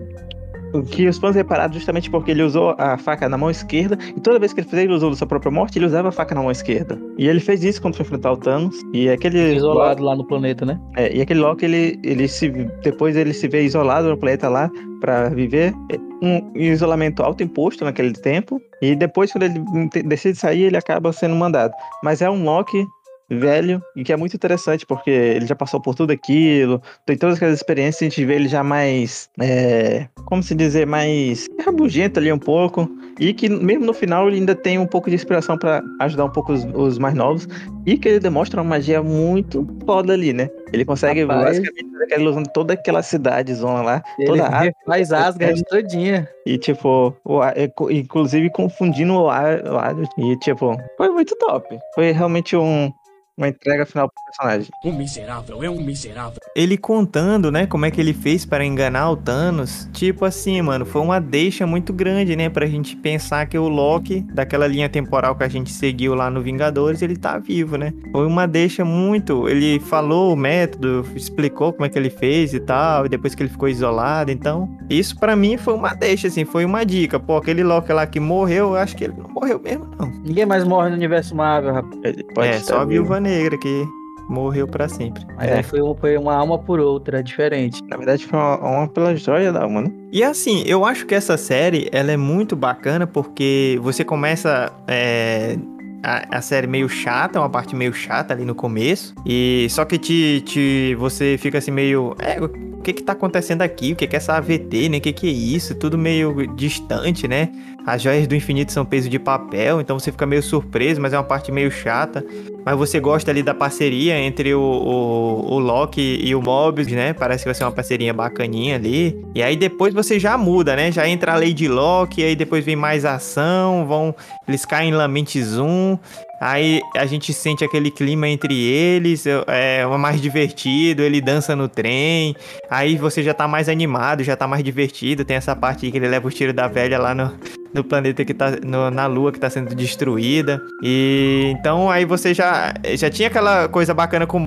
que os fãs repararam justamente porque ele usou a faca na mão esquerda e toda vez que ele fazia a ilusão da sua própria morte, ele usava a faca na mão esquerda. E ele fez isso quando foi enfrentar o Thanos. E aquele Isolado lá no planeta, né? é, e aquele Loki, ele, ele se, depois ele se vê isolado no planeta lá pra viver um isolamento autoimposto naquele tempo. E depois, quando ele decide sair, ele acaba sendo mandado. Mas é um Loki velho e que é muito interessante porque ele já passou por tudo aquilo, tem todas aquelas experiências, a gente vê ele já mais, é, como se dizer, mais rabugento ali um pouco e que mesmo no final ele ainda tem um pouco de inspiração pra ajudar um pouco os, os mais novos e que ele demonstra uma magia muito foda ali, né? Ele consegue Rapaz. basicamente fazer aquela ilusão de toda aquela cidade zona lá, Ele toda a faz Asgard todinha. e, tipo, o, é, inclusive confundindo o ar, o ar. E, tipo, foi muito top. Foi realmente um, uma entrega final pro personagem. Um miserável, é um miserável. ele contando, né, como é que ele fez para enganar o Thanos, tipo assim, mano, foi uma deixa muito grande, né, pra gente pensar que o Loki, daquela linha temporal que a gente seguiu lá no Vingadores, ele tá vivo, né? Foi uma deixa muito, ele falou o método, explicou como é que ele fez e tal, e depois que ele ficou isolado, então, isso pra mim foi uma deixa, assim, foi uma dica, pô, aquele Loki lá que morreu, eu acho que ele não morreu mesmo, não. Ninguém mais morre no universo Marvel, rapaz. Ele pode é, só a. Viúva Negra que morreu pra sempre. Mas É. aí foi, foi uma alma por outra, diferente. Na verdade, foi uma, uma pela joia da alma, né? E assim, eu acho que essa série ela é muito bacana porque você começa é, a, a série meio chata, uma parte meio chata ali no começo, e só que te, te você fica assim meio, é, o que que tá acontecendo aqui? O que que é essa AVT, né? O que que é isso? Tudo meio distante, né? As joias do infinito são peso de papel, então você fica meio surpreso, mas é uma parte meio chata. Mas você gosta ali da parceria entre o, o, o Loki e o Mobius, né? Parece que vai ser uma parceria bacaninha ali. E aí depois você já muda, né? Já entra a Lady Loki, aí depois vem mais ação, vão. Eles caem em Lamente Zoom. Aí a gente sente aquele clima entre eles, é é mais divertido, ele dança no trem. Aí você já tá mais animado, já tá mais divertido. Tem essa parte que ele leva o tiro da velha lá no, no planeta que tá. no- na lua que tá sendo destruída. E então aí você já. Já tinha aquela coisa bacana com o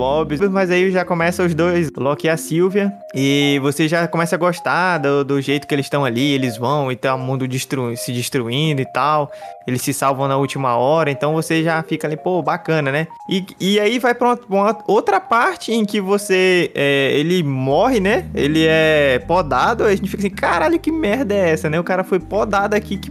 mas aí já começa os dois, Loki e a Sylvia. E você já começa a gostar do, do jeito que eles estão ali, eles vão e tá o mundo destru, se destruindo e tal. Eles se salvam na última hora, então você já fica ali, pô, bacana, né? E, e aí vai pra uma, uma outra parte em que você. é, ele morre, né? Ele é podado, a gente fica assim, caralho, que merda é essa, né? O cara foi podado aqui, que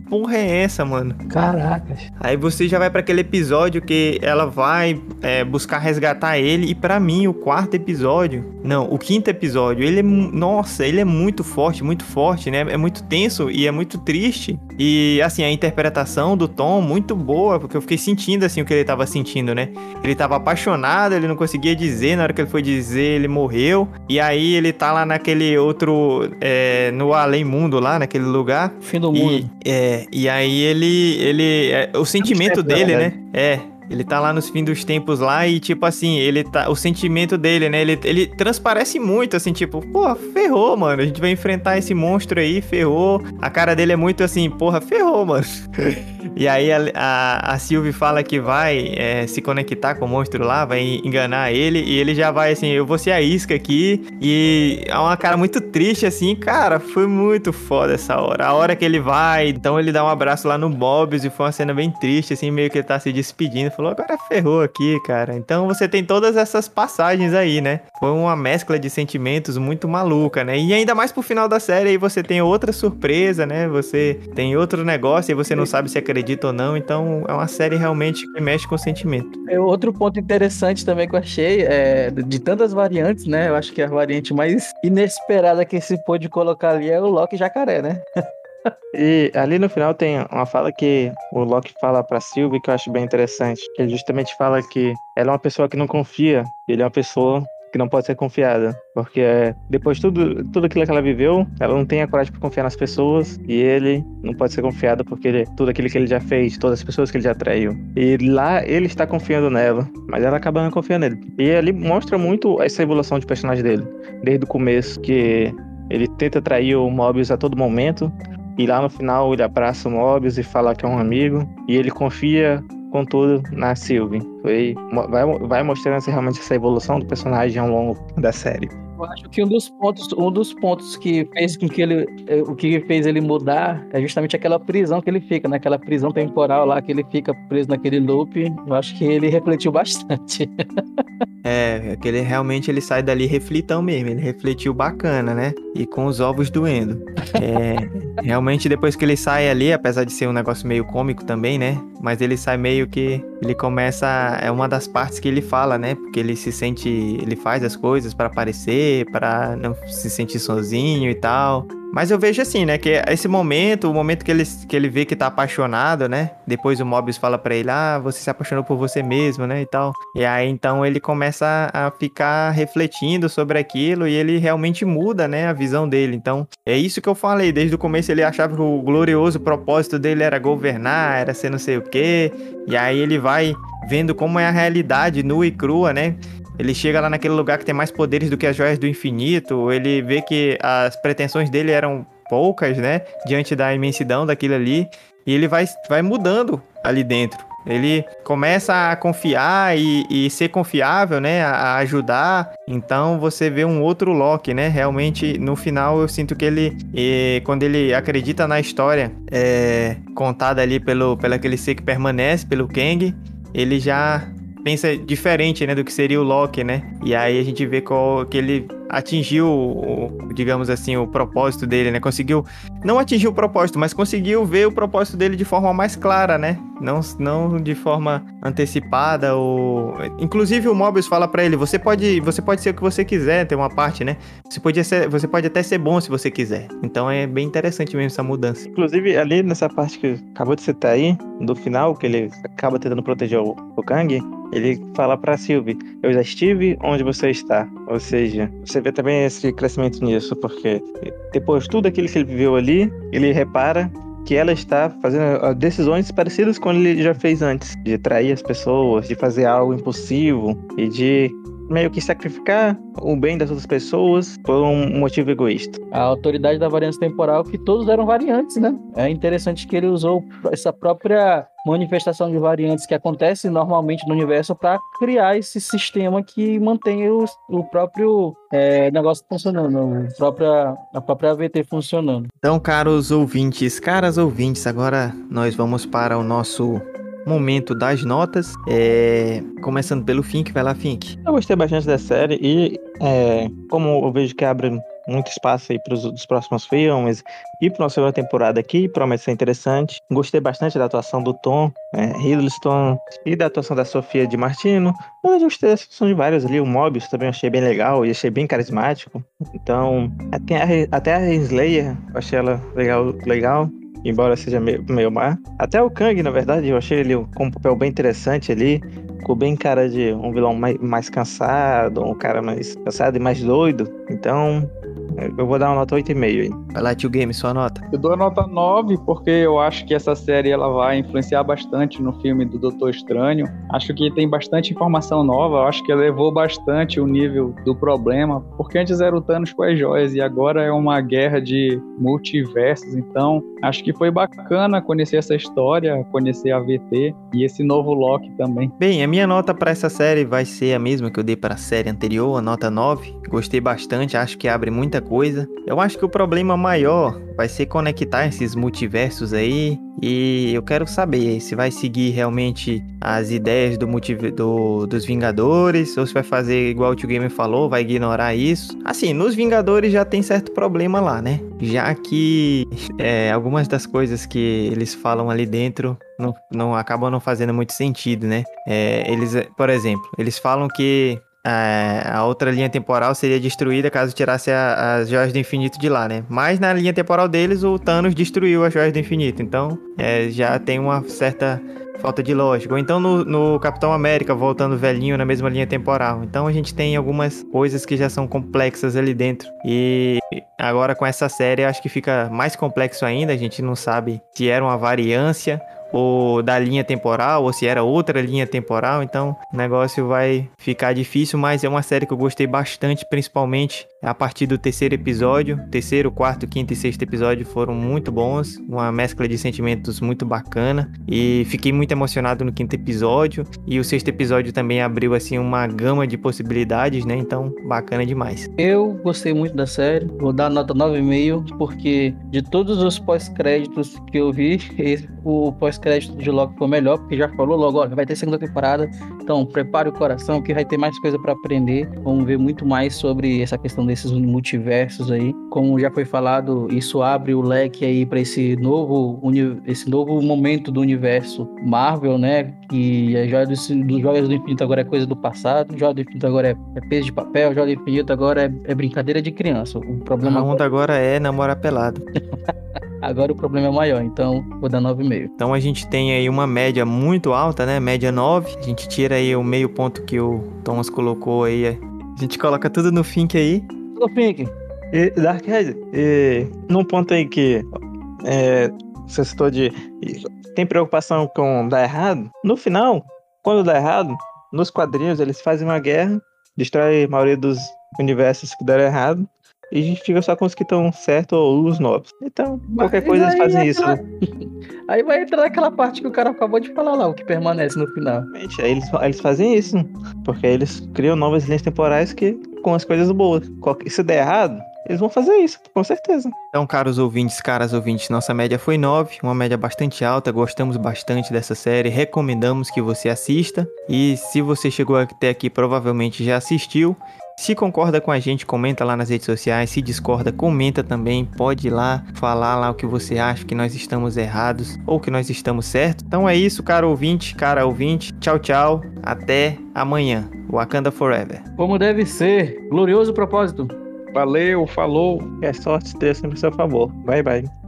porra é essa, mano? Caracas. Aí você já vai pra aquele episódio que ela vai é, buscar resgatar ele. E pra mim, o quarto episódio, não, o quinto episódio, ele é, nossa, ele é muito forte, muito forte, né? É muito tenso e é muito triste. E assim, a interpretação do Tom muito boa, porque eu fiquei sentindo assim o que ele tava sentindo, né? Ele tava apaixonado, ele não conseguia dizer, na hora que ele foi dizer, ele morreu. E aí ele tá lá naquele outro, é, no além mundo lá, naquele lugar. Fim do E, mundo. É, e aí ele. ele é, o sentimento dele, na né? É. Ele tá lá nos fins dos tempos lá e, tipo assim, ele tá. O sentimento dele, né? Ele, ele transparece muito, assim, tipo, porra, ferrou, mano. A gente vai enfrentar esse monstro aí, ferrou. A cara dele é muito assim, porra, ferrou, mano. e aí a, a, a Sylvie fala que vai é, se conectar com o monstro lá, vai enganar ele. E ele já vai assim, eu vou ser a isca aqui. E é uma cara muito triste, assim, cara. Foi muito foda essa hora. A hora que ele vai, então ele dá um abraço lá no Bob's e foi uma cena bem triste, assim, meio que ele tá se despedindo. Falou, agora ferrou aqui, cara. Então você tem todas essas passagens aí, né? Foi uma mescla de sentimentos muito maluca, né? E ainda mais pro final da série aí você tem outra surpresa, né? Você tem outro negócio e você não sabe se acredita ou não. Então é uma série realmente que mexe com o sentimento. É, Outro ponto interessante também que eu achei é de tantas variantes, né? Eu acho que a variante mais inesperada que se pôde colocar ali é o Loki Jacaré, né? E ali no final tem uma fala que o Loki fala pra Sylvie que eu acho bem interessante. Ele justamente fala que ela é uma pessoa que não confia, ele é uma pessoa que não pode ser confiada. Porque é, depois de tudo, tudo aquilo que ela viveu, ela não tem a coragem para confiar nas pessoas, e ele não pode ser confiado porque ele, tudo aquilo que ele já fez, todas as pessoas que ele já traiu. E lá ele está confiando nela, mas ela acaba não confiando nele. E ali mostra muito essa evolução de personagem dele, desde o começo, que ele tenta trair o Mobius a todo momento, e lá no final ele abraça o Mobius e fala que é um amigo. E ele confia com tudo na Sylvie. Foi, vai, vai mostrando realmente essa evolução do personagem ao longo da série. Eu acho que um dos pontos, um dos pontos que fez com que ele, eh, o que fez ele mudar é justamente aquela prisão que ele fica, naquela prisão temporal lá que ele fica preso naquele loop. Eu acho que ele refletiu bastante. É, que ele realmente ele sai dali reflitão mesmo, ele refletiu bacana, né? E com os ovos doendo. É, realmente depois que ele sai ali, apesar de ser um negócio meio cômico também, né? Mas ele sai meio que ele começa, é uma das partes que ele fala, né? Porque ele se sente, ele faz as coisas pra aparecer, pra não se sentir sozinho e tal. Mas eu vejo assim, né? Que esse momento, o momento que ele, que ele vê que tá apaixonado, né? Depois o Mobius fala pra ele, ah, você se apaixonou por você mesmo, né? E tal. E aí então ele começa a ficar refletindo sobre aquilo e ele realmente muda, né? A visão dele. Então é isso que eu falei. Desde o começo ele achava que o glorioso propósito dele era governar, era ser não sei o quê. E aí ele vai vendo como é a realidade nua e crua, né? Ele chega lá naquele lugar que tem mais poderes do que as joias do infinito. Ele vê que as pretensões dele eram poucas, né? Diante da imensidão daquilo ali. E ele vai, vai mudando ali dentro. Ele começa a confiar e, e ser confiável, né? A, ajudar. Então você vê um outro Loki, né? Realmente, no final, eu sinto que ele, eh, quando ele acredita na história é, contada ali pelo, pelo aquele ser que permanece, pelo Kang, ele já pensa diferente, né, do que seria o Loki, né? E aí a gente vê qual, que ele atingiu, digamos assim, o propósito dele, né? Conseguiu não atingir o propósito, mas conseguiu ver o propósito dele de forma mais clara, né? Não, não de forma antecipada ou inclusive o Mobius fala pra ele, você pode, você pode ser o que você quiser, tem uma parte, né? Você podia ser, você pode até ser bom se você quiser. Então é bem interessante mesmo essa mudança. Inclusive, ali nessa parte que acabou de citar aí, do final, que ele acaba tentando proteger o, o Kang, ele fala pra Sylvie, eu já estive onde você está. Ou seja, você vê também esse crescimento nisso, porque depois de tudo aquilo que ele viveu ali, ele repara que ela está fazendo ah, decisões parecidas com ele já fez antes, de trair as pessoas, de fazer algo impulsivo e de meio que sacrificar o bem das outras pessoas por um motivo egoísta. A autoridade da variância temporal, que todos eram variantes, né? É interessante que ele usou essa própria manifestação de variantes que acontece normalmente no universo para criar esse sistema que mantém o, o próprio é, negócio funcionando, o própria, a própria AVT funcionando. Então, caros ouvintes, caras ouvintes, agora nós vamos para o nosso momento das notas. É, Começando pelo Fink, vai lá, Fink. Eu gostei bastante da série e, é, como eu vejo que abre muito espaço aí para os próximos filmes e para uma segunda temporada aqui, promete ser interessante. Gostei bastante da atuação do Tom é, Hiddleston e da atuação da Sofia de Martino. Eu gostei da atuação de vários ali, o Mobius também achei bem legal e achei bem carismático. Então, até a, até a Slayer, eu achei ela legal, legal embora seja meio, meio má. Até o Kang, na verdade, eu achei ele com um papel bem interessante ali. Ficou bem cara de um vilão mais, mais cansado, um cara mais cansado e mais doido. Então, eu vou dar uma nota 8,5 aí. Vai lá, tio Game, sua nota. Eu dou a nota 9 porque eu acho que essa série ela vai influenciar bastante no filme do Doutor Estranho. Acho que tem bastante informação nova, eu acho que elevou bastante o nível do problema, porque antes era o Thanos com as joias e agora é uma guerra de multiversos, então acho que foi bacana conhecer essa história, conhecer a VT e esse novo Loki também. Bem, a minha nota para essa série vai ser a mesma que eu dei para a série anterior, a nota 9. Gostei bastante, acho que abre muita coisa. Eu acho que o problema maior vai ser conectar esses multiversos aí. E eu quero saber se vai seguir realmente as ideias do, do dos Vingadores ou se vai fazer igual o Tio Gamer falou, vai ignorar isso. Assim, nos Vingadores já tem certo problema lá, né? Já que é, algumas das coisas que eles falam ali dentro não, não acabam não fazendo muito sentido, né? É, eles, por exemplo, eles falam que é, a outra linha temporal seria destruída caso tirasse a, as joias do infinito de lá, né? Mas na linha temporal deles, o Thanos destruiu as joias do infinito. Então, é, já tem uma certa falta de lógica. Ou então no, no, Capitão América voltando velhinho na mesma linha temporal. Então a gente tem algumas coisas que já são complexas ali dentro. E agora com essa série acho que fica mais complexo ainda. A gente não sabe se era uma variância ou da linha temporal, ou se era outra linha temporal, então o negócio vai ficar difícil, mas é uma série que eu gostei bastante, principalmente a partir do terceiro episódio. Terceiro, quarto, quinto e sexto episódio foram muito bons, uma mescla de sentimentos muito bacana e fiquei muito emocionado no quinto episódio e o sexto episódio também abriu assim uma gama de possibilidades, né? Então, bacana demais. Eu gostei muito da série, vou dar nota 9,5 porque de todos os pós-créditos que eu vi, o pós-crédito de Loki foi melhor, porque já falou logo, olha, vai ter segunda temporada, então prepare o coração que vai ter mais coisa para aprender. Vamos ver muito mais sobre essa questão desses multiversos aí. Como já foi falado, isso abre o leque aí para esse novo esse novo momento do universo Marvel, né? Que a joia dos, dos joias do infinito agora é coisa do passado, joia do infinito agora é, é peso de papel, joia do infinito agora é, é brincadeira de criança. O problema a onda agora é namorar pelado. Agora o problema é maior, então vou dar 9,5. Então a gente tem aí uma média muito alta, né? Média 9. A gente tira aí o meio ponto que o Thomas colocou aí. A gente coloca tudo no Fink aí. No Fink. E, Darkhead, e num ponto aí que é, você citou de tem preocupação com dar errado, no final, quando dá errado, nos quadrinhos eles fazem uma guerra, destrói a maioria dos universos que deram errado, e a gente fica só com os que estão certo ou os novos. Então, qualquer coisa eles fazem isso. Né? Aí vai entrar aquela parte que o cara acabou de falar lá, o que permanece no final. Realmente, aí eles, eles fazem isso, porque eles criam novas linhas temporais que com as coisas boas. Se der errado, eles vão fazer isso, com certeza. Então, caros ouvintes, caras ouvintes, nossa média foi 9, uma média bastante alta, gostamos bastante dessa série, recomendamos que você assista. E se você chegou até aqui, provavelmente já assistiu. Se concorda com a gente, comenta lá nas redes sociais. Se discorda, comenta também. Pode ir lá falar lá o que você acha que nós estamos errados ou que nós estamos certos. Então é isso, caro ouvinte, cara ouvinte. Tchau, tchau. Até amanhã. Wakanda Forever. Como deve ser. Glorioso propósito. Valeu, falou. A sorte esteja sempre a seu favor. Bye, bye.